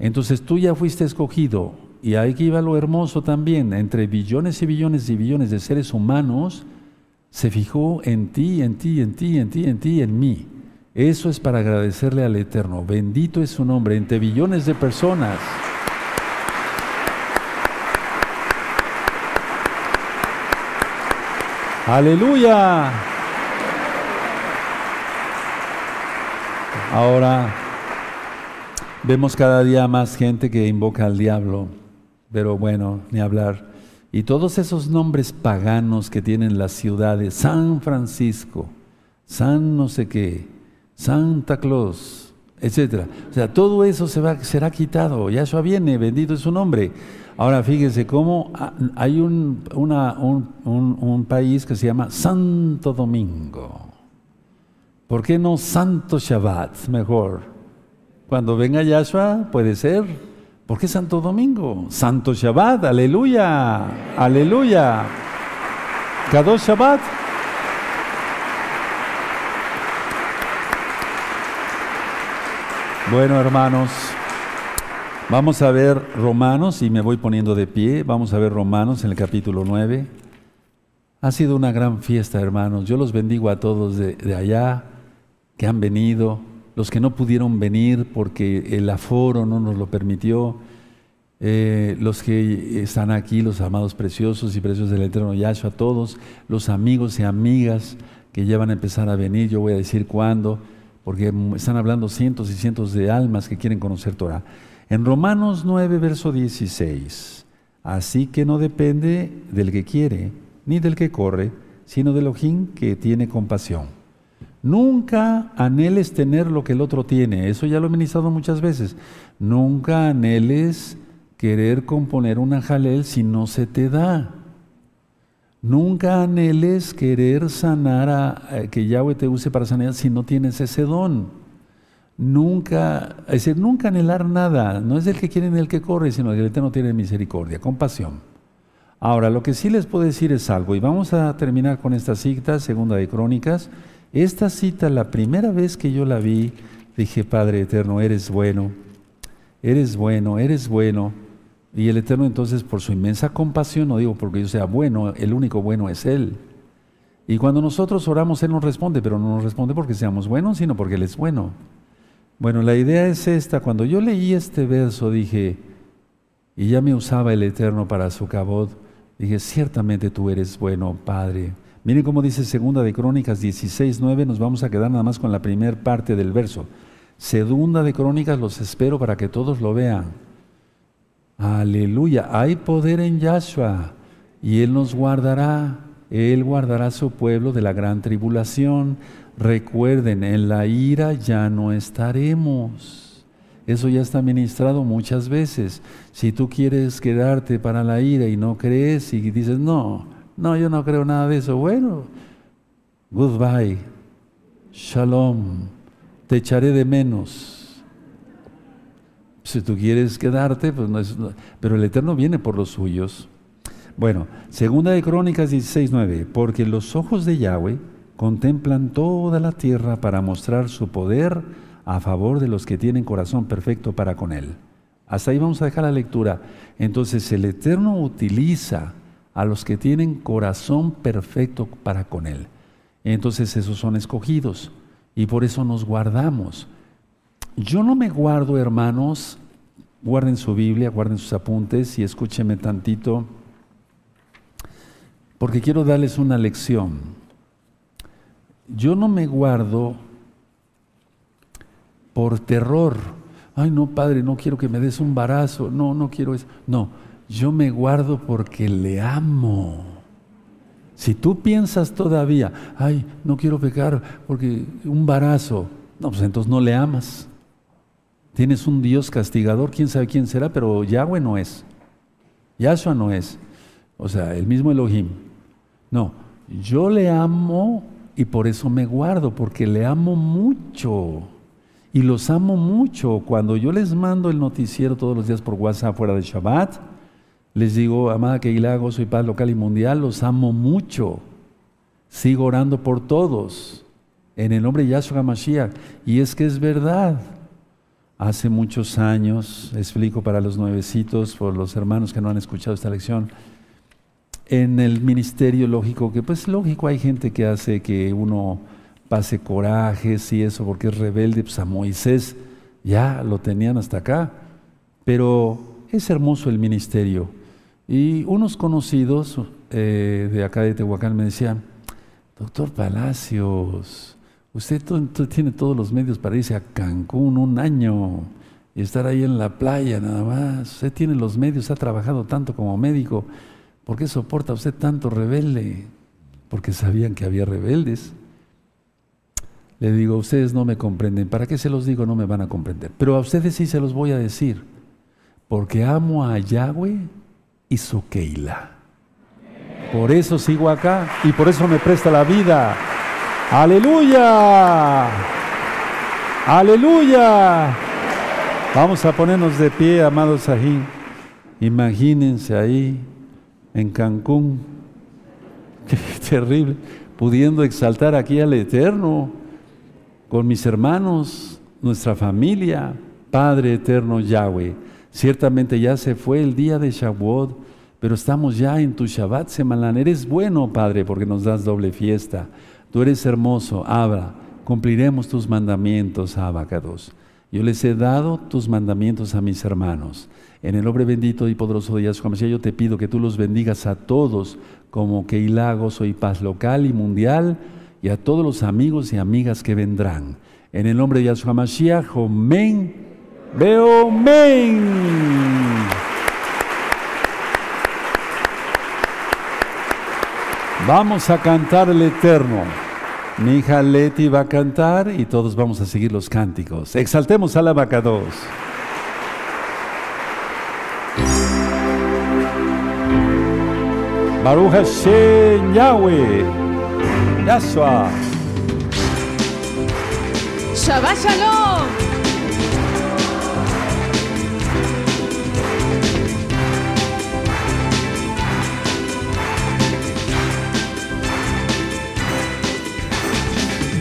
Entonces tú ya fuiste escogido y ahí que iba lo hermoso también, entre billones y billones y billones de seres humanos, se fijó en ti, en ti, en ti, en ti, en ti, en mí. Eso es para agradecerle al Eterno. Bendito es su nombre, entre billones de personas. Aleluya. Ahora vemos cada día más gente que invoca al diablo pero bueno, ni hablar. Y todos esos nombres paganos que tienen las ciudades, San Francisco, San no sé qué, Santa Claus, etc. O sea, todo eso se va, será quitado. Yahshua viene, bendito es su nombre. Ahora fíjense cómo hay un, país que se llama Santo Domingo. ¿Por qué no Santo Shabbat? Mejor. Cuando venga Yahshua, puede ser. ¿Por qué Santo Domingo? Santo Shabbat, aleluya, aleluya. Kadosh Shabbat. Bueno, hermanos, vamos a ver Romanos, y me voy poniendo de pie, vamos a ver Romanos en el capítulo 9. Ha sido una gran fiesta, hermanos. Yo los bendigo a todos de, allá que han venido los que no pudieron venir porque el aforo no nos lo permitió, eh, los que están aquí, los amados preciosos y preciosos del Eterno Yahshua, todos los amigos y amigas que ya van a empezar a venir, yo voy a decir cuándo, porque están hablando cientos y cientos de almas que quieren conocer Torah. En Romanos 9, verso 16, así que no depende del que quiere, ni del que corre, sino del Ojín que tiene compasión. Nunca anheles tener lo que el otro tiene. Eso ya lo he ministrado muchas veces. Nunca anheles querer componer una jalel si no se te da. Nunca anheles querer sanar a, que Yahweh te use para sanar si no tienes ese don. Nunca, es decir, nunca anhelar nada. No es el que quiere ni el que corre, sino el que no tiene misericordia, compasión. Ahora, lo que sí les puedo decir es algo, y vamos a terminar con esta cita, segunda de Crónicas, esta cita, la primera vez que yo la vi, dije, Padre Eterno, eres bueno, eres bueno, eres bueno. Y el Eterno entonces, por su inmensa compasión, no digo porque yo sea bueno, el único bueno es Él. Y cuando nosotros oramos, Él nos responde, pero no nos responde porque seamos buenos, sino porque Él es bueno. Bueno, la idea es esta. Cuando yo leí este verso, dije, y ya me usaba el Eterno para su cabot, dije, ciertamente tú eres bueno, Padre. Miren cómo dice Segunda de Crónicas 16, 9, nos vamos a quedar nada más con la primera parte del verso. Segunda de Crónicas los espero para que todos lo vean. Aleluya, hay poder en Yahshua y Él nos guardará. Él guardará su pueblo de la gran tribulación. Recuerden, en la ira ya no estaremos. Eso ya está ministrado muchas veces. Si tú quieres quedarte para la ira y no crees y dices, no, no, yo no creo nada de eso, bueno, goodbye, shalom, te echaré de menos. Si tú quieres quedarte, pues no es, pero el Eterno viene por los suyos. Bueno, segunda de Crónicas 16:9, porque los ojos de Yahweh contemplan toda la tierra para mostrar su poder a favor de los que tienen corazón perfecto para con él. Hasta ahí vamos a dejar la lectura. Entonces el Eterno utiliza a los que tienen corazón perfecto para con él. Entonces esos son escogidos y por eso nos guardamos. Yo no me guardo, hermanos, guarden su Biblia, guarden sus apuntes y escúchenme tantito porque quiero darles una lección. Yo no me guardo por terror. Ay, no, padre, no quiero que me des un barazo. No, no quiero eso. No, yo me guardo porque le amo. Si tú piensas todavía, ay, no quiero pecar porque un barazo, no, pues entonces no le amas. Tienes un Dios castigador, quién sabe quién será, pero Yahweh no es. Yahshua no es. O sea, el mismo Elohim. No, yo le amo y por eso me guardo, porque le amo mucho. Y los amo mucho. Cuando yo les mando el noticiero todos los días por WhatsApp fuera de Shabbat, les digo, amada Keilago, soy paz local y mundial, los amo mucho. Sigo orando por todos en el nombre de Yahshua Mashiach. Y es que es verdad. Hace muchos años, explico para los nuevecitos, por los hermanos que no han escuchado esta lección, en el ministerio lógico, que pues lógico hay gente que hace que uno pase corajes y eso porque es rebelde, pues a Moisés ya lo tenían hasta acá, pero es hermoso el ministerio. Y unos conocidos eh, de acá de Tehuacán me decían, doctor Palacios, usted tiene todos los medios para irse a Cancún un año y estar ahí en la playa nada más, usted tiene los medios, ha trabajado tanto como médico, ¿Por qué soporta usted tanto rebelde? Porque sabían que había rebeldes. Le digo, ustedes no me comprenden. ¿Para qué se los digo? No me van a comprender. Pero a ustedes sí se los voy a decir. Porque amo a Yahweh y su Keila. Por eso sigo acá y por eso me presta la vida. Aleluya. Aleluya. Vamos a ponernos de pie, amados Sajín. Imagínense ahí en Cancún. Qué terrible. Pudiendo exaltar aquí al Eterno con mis hermanos, nuestra familia, Padre Eterno Yahweh. Ciertamente ya se fue el día de Shavuot, pero estamos ya en tu Shabbat semanal. Eres bueno, Padre, porque nos das doble fiesta. Tú eres hermoso, Abba. Cumpliremos tus mandamientos, Abacados. Yo les he dado tus mandamientos a mis hermanos. En el nombre bendito y poderoso de Yahshua Mashiach, yo te pido que tú los bendigas a todos, como que Ilago soy paz local y mundial, y a todos los amigos y amigas que vendrán. En el nombre de Yahshua Mashiach, amén. Veo Vamos a cantar el Eterno. Mi hija Leti va a cantar y todos vamos a seguir los cánticos. Exaltemos a la vaca 2. Baruch Yahweh. Yahshua. Shabbat Shalom.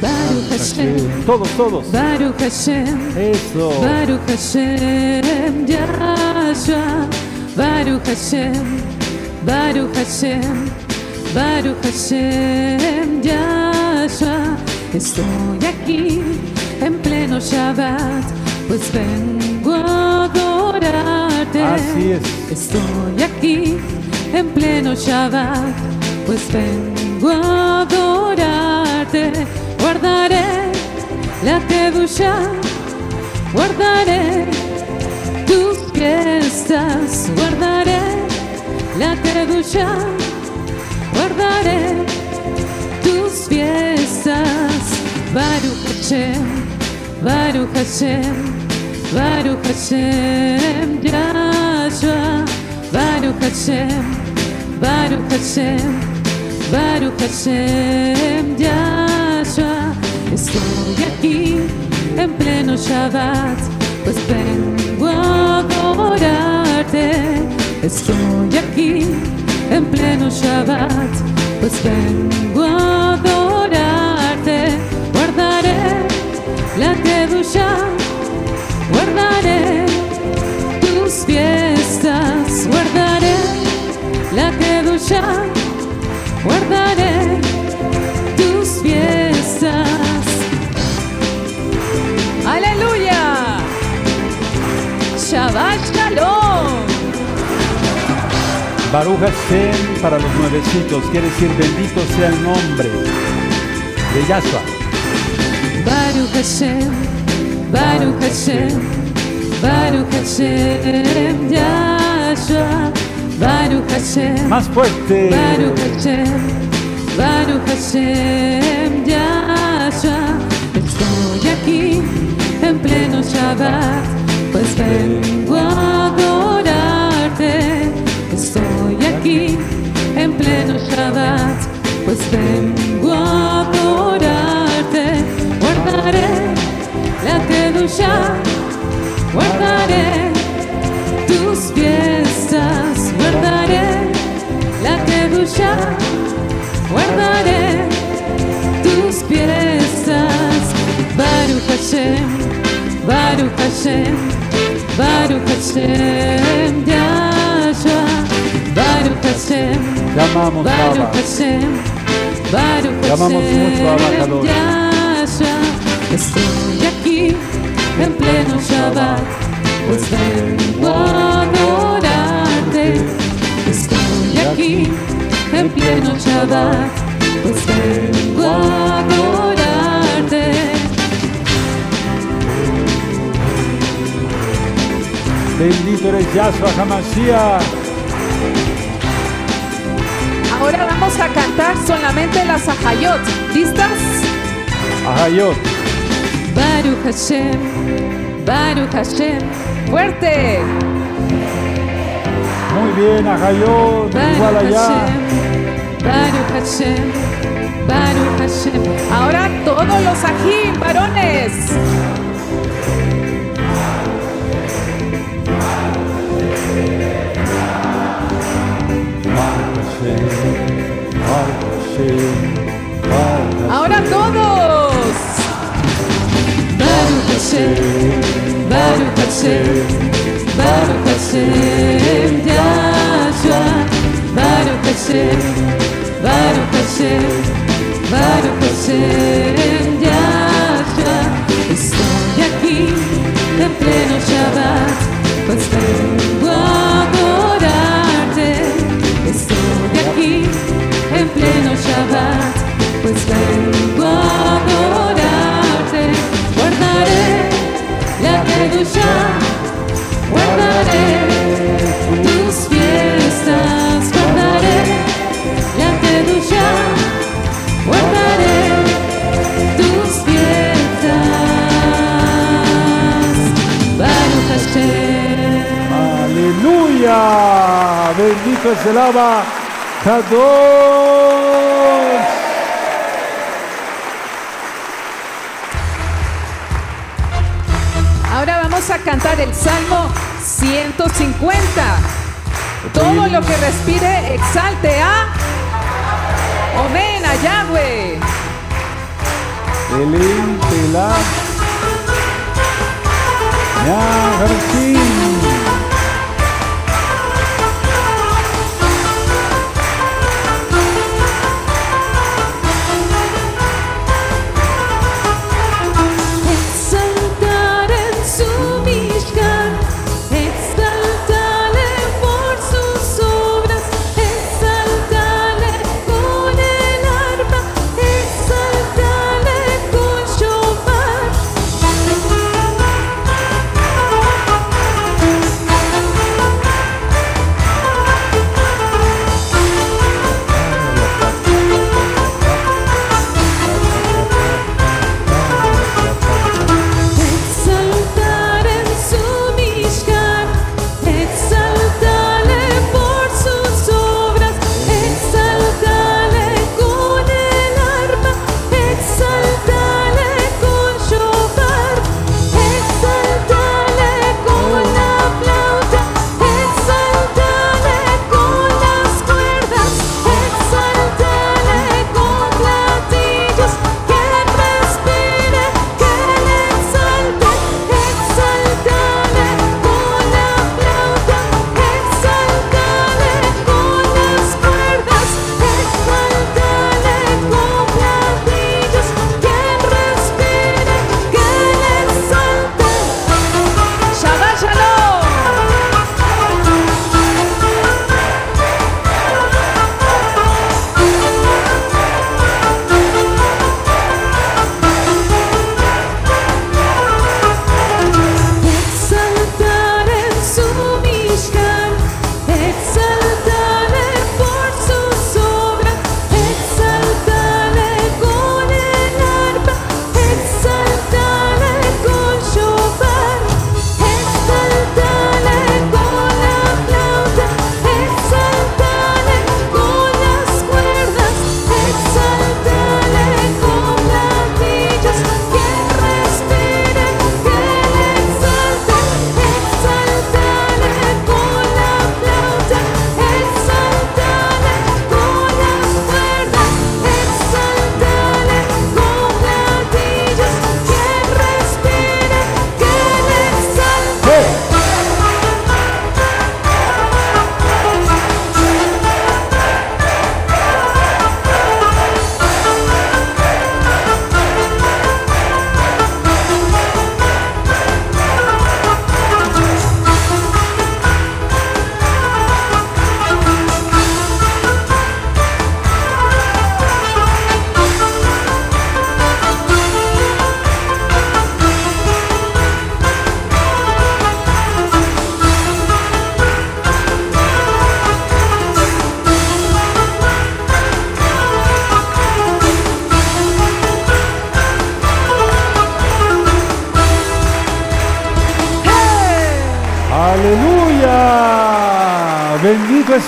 Baruch Hashem. Todos, todos. Baruch Hashem. Eso. Baruch Hashem. Yahshua. Baruch Hashem. Baruch Hashem, Baruch Hashem, Yahshua, estoy aquí en pleno Shabbat, pues vengo a adorarte. Así es. Estoy aquí en pleno Shabbat, pues vengo a adorarte. Guardaré la Kedusha, guardaré tus fiestas, guardaré la Kedusha, guardaré tus fiestas. Baruch Hashem, Baruch Hashem, Baruch Hashem, Yahshua, Baruch Hashem, Baruch Hashem, Baruch Hashem, Yahshua. Estoy aquí en pleno Shabbat, pues vengo a adorarte. Estoy aquí en pleno Shabbat, pues vengo a adorarte. Guardaré la Kedusha, guardaré tus fiestas, guardaré la Kedusha, guardaré Baruch Hashem para los nuevecitos, quiere decir bendito sea el nombre de Yahshua. Baruch Hashem, Baruch Hashem, Baruch Hashem, Yahshua, Baruch Hashem, Más fuerte. Baruch Hashem, Baruch Hashem, Yahshua. Estoy aquí en pleno Shabbat, pues vengo a pues vengo a adorarte. Guardaré la Kedusha, guardaré tus fiestas, guardaré la Kedusha, guardaré tus fiestas. Baruch Hashem, Baruch Hashem, Baruch Hashem, Hashem, Te amamos, Baruch. Hashem, Baruch Te amamos mucho, Kadosh. Yahshua. Estoy aquí en pleno Shabbat, pues vengo a adorarte. Estoy aquí en pleno Shabbat, pues vengo a adorarte. Bendito eres Yahshua Hamashiach. Vamos a cantar solamente las Ahayot. ¿Listas? Ahayot. Baruch Hashem, Baruch Hashem, ¡Fuerte! Muy bien, Ahayot. Igual Baruch allá. Hashem, Baruch Hashem, Baruch Hashem. Ahora todos los ají, varones. Ahora todos. Baruch Hashem, Baruch Hashem, Baruch Hashem, Yahshua, Baruch Hashem, Baruch Hashem, Baruch Hashem, Yahshua. Estoy aquí en pleno Shabbat, pues vengo pleno Shabbat, pues vengo a adorarte. Guardaré la Kedusha, guardaré tus fiestas, guardaré la Kedusha, guardaré tus fiestas. Baruch Hashem. Aleluya. Bendito es el Abba Kadosh. Ahora vamos a cantar el Salmo 150. Todo lo que respire exalte a Omen, a Yahweh. Elim Telah.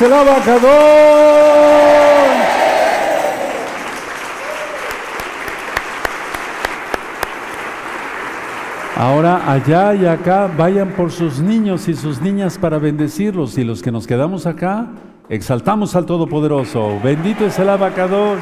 el abacador. Ahora allá y acá vayan por sus niños y sus niñas para bendecirlos y los que nos quedamos acá exaltamos al Todopoderoso. Bendito es el abacador.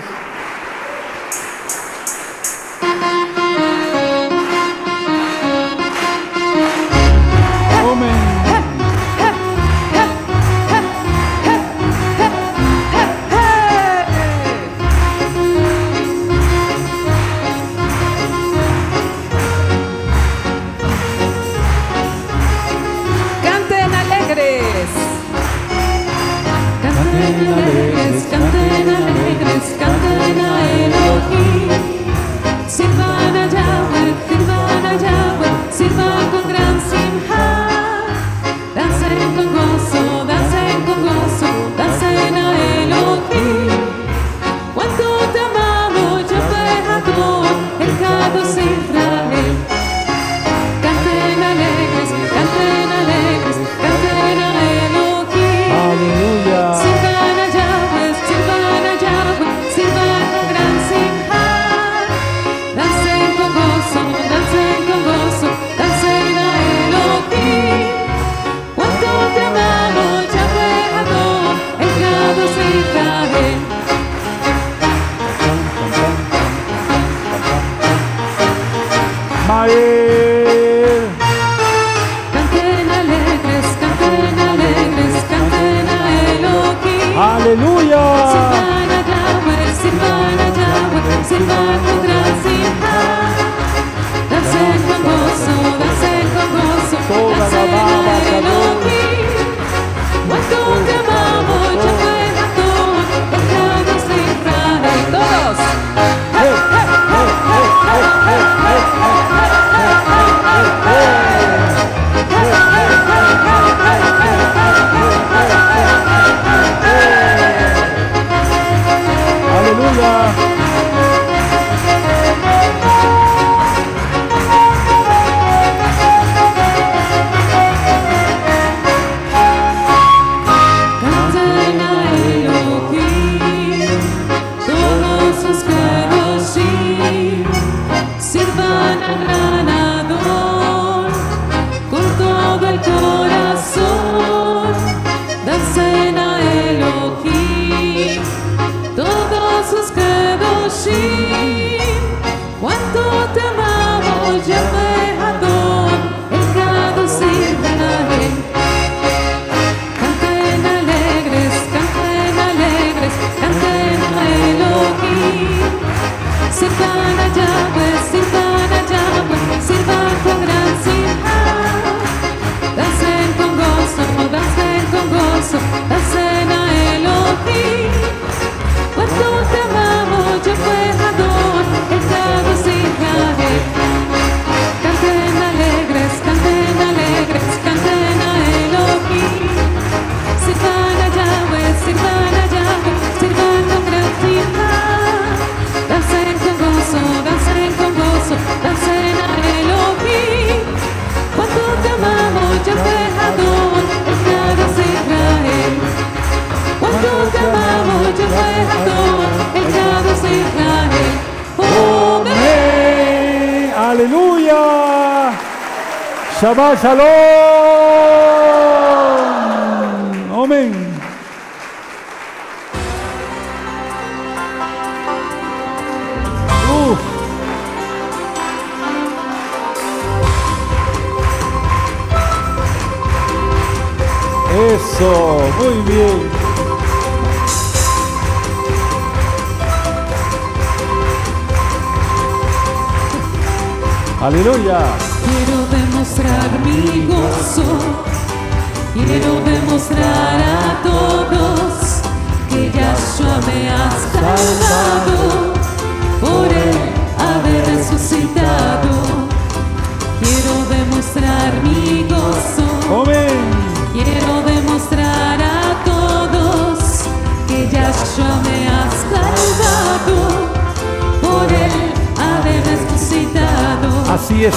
Así es.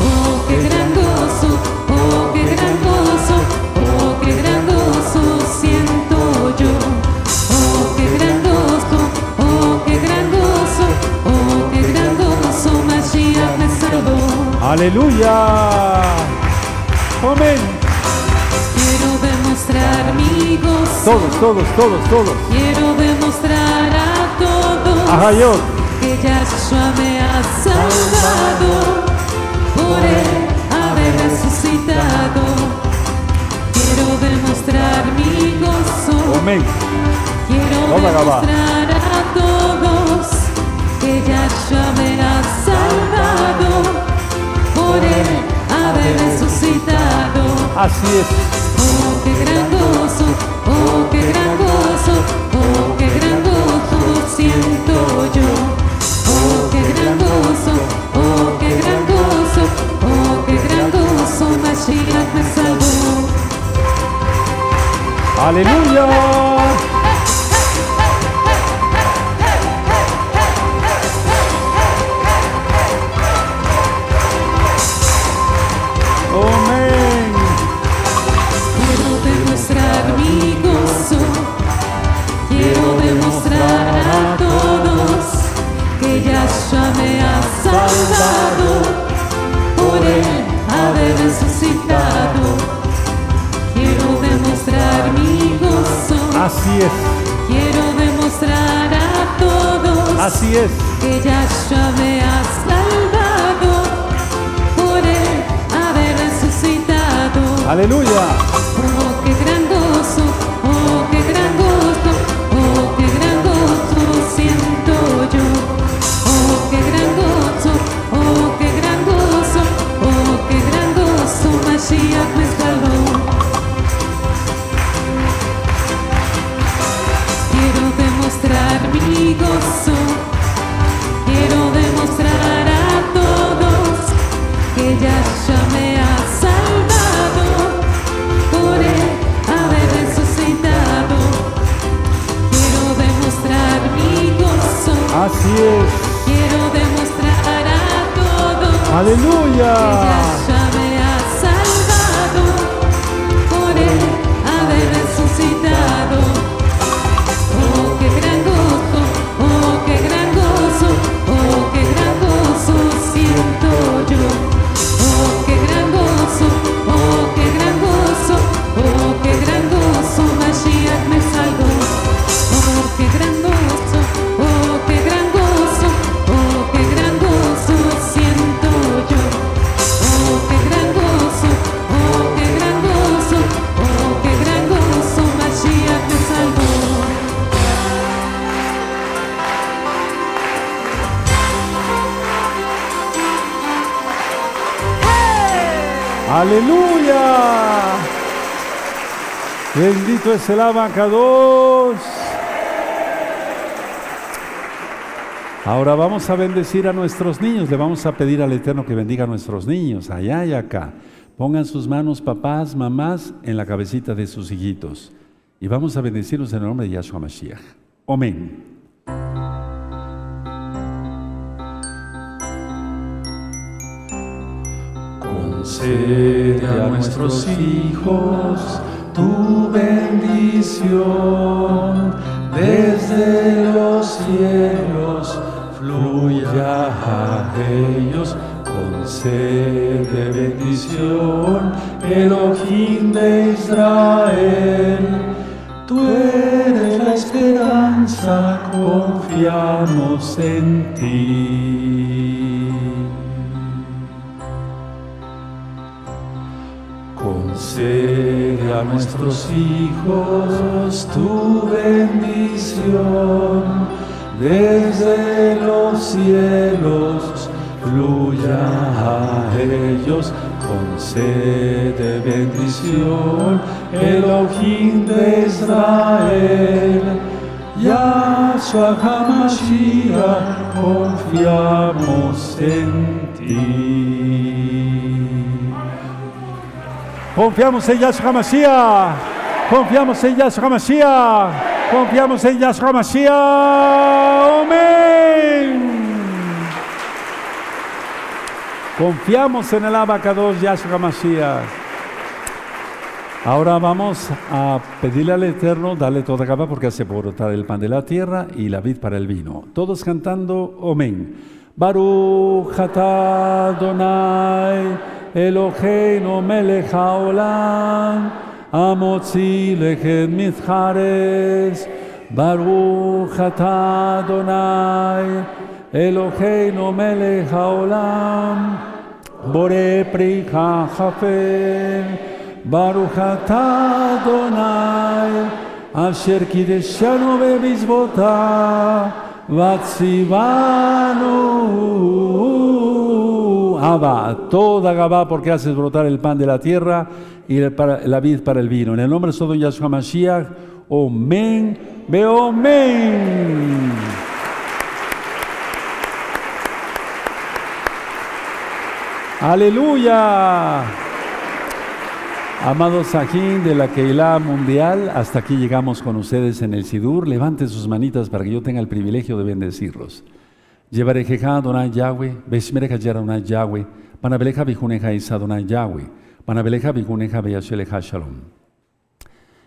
Oh, qué gran oh, qué gran oh, qué gran siento yo. Oh, qué gran oh, qué gran oh, qué gran gozo, Mashiach me salvó. Aleluya. Amén. Quiero demostrar mi gozo. Todos, todos, todos, todos. Quiero demostrar a todos. Ajá, yo. Me ha salvado por él haber resucitado. Quiero demostrar mi gozo. Amén. Quiero demostrar a todos que Yahshua me ha salvado por él haber resucitado. Así es. Oh, qué gran gozo, oh, qué gran gozo, Aleluya. Así es. quiero demostrar a todos Así es. que Yahshua me ha salvado por él haber resucitado. Aleluya. Demostrar mi gozo, quiero demostrar a todos que Yahshua me ha salvado por él haber resucitado. Quiero demostrar mi gozo, Así es. quiero demostrar a todos que Aleluya. Yahshua Aleluya. Bendito es el abacados. Ahora vamos a bendecir a nuestros niños. Le vamos a pedir al Eterno que bendiga a nuestros niños, allá y acá. Pongan sus manos, papás, mamás, en la cabecita de sus hijitos. Y vamos a bendecirlos en el nombre de Yahshua Mashiach. Amén. Concede a nuestros hijos tu bendición. Desde los cielos fluya a ellos. Concede bendición Elohim de Israel. Tú eres la esperanza confiamos en ti Concede a nuestros hijos tu bendición desde los cielos, fluya a ellos, concede bendición, Elohim de Israel. Yahshua HaMashiach, confiamos en ti. Confiamos en Yahshua Mashiach. Confiamos en Yahshua Mashiach. Confiamos en Yahshua Mashiach. Amén. Confiamos en el abacados Yahshua Mashiach. Ahora vamos a pedirle al Eterno, darle toda capa porque hace brotar el pan de la tierra y la vid para el vino. Todos cantando, amén. Baruch atah Eloheinu melech haolam המוציא לחם מתחרס, ברוך אתה אדוני, אלוהינו מלך העולם, בורא פריחה חפר, ברוך אתה אדוני, אשר קידשנו במצוותיו, וציוונו. Toda Gabá, porque haces brotar el pan de la tierra y la vid para el vino. En el nombre de todo Yahshua Mashiach, Omen, Beomen. Aleluya. Amados Sajín de la Keilah Mundial, hasta aquí llegamos con ustedes en el Sidur. Levanten sus manitas para que yo tenga el privilegio de bendecirlos. Llevarejeja Adonai Yahweh, Beshmereja Adonai Yahweh, Panabeleja Bijuneja Isa Adonai Yahweh, Panabeleja Bijuneja Beyasheleja Shalom.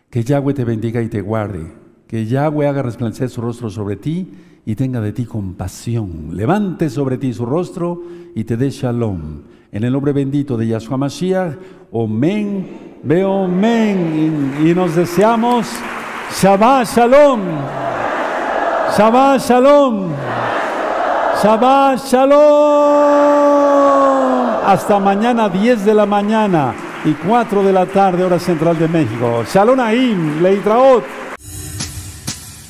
Que Yahweh te bendiga y te guarde. Que Yahweh haga resplandecer su rostro sobre ti y tenga de ti compasión. Levante sobre ti su rostro y te dé shalom. En el nombre bendito de Yahshua Mashiach, Omen, Beomen. Y, y nos deseamos Shabbat Shalom. Shabbat Shalom. Shabbat Shalom. Hasta mañana 10 de la mañana y 4 de la tarde, hora central de México. Shalom Ahim, Leitraot.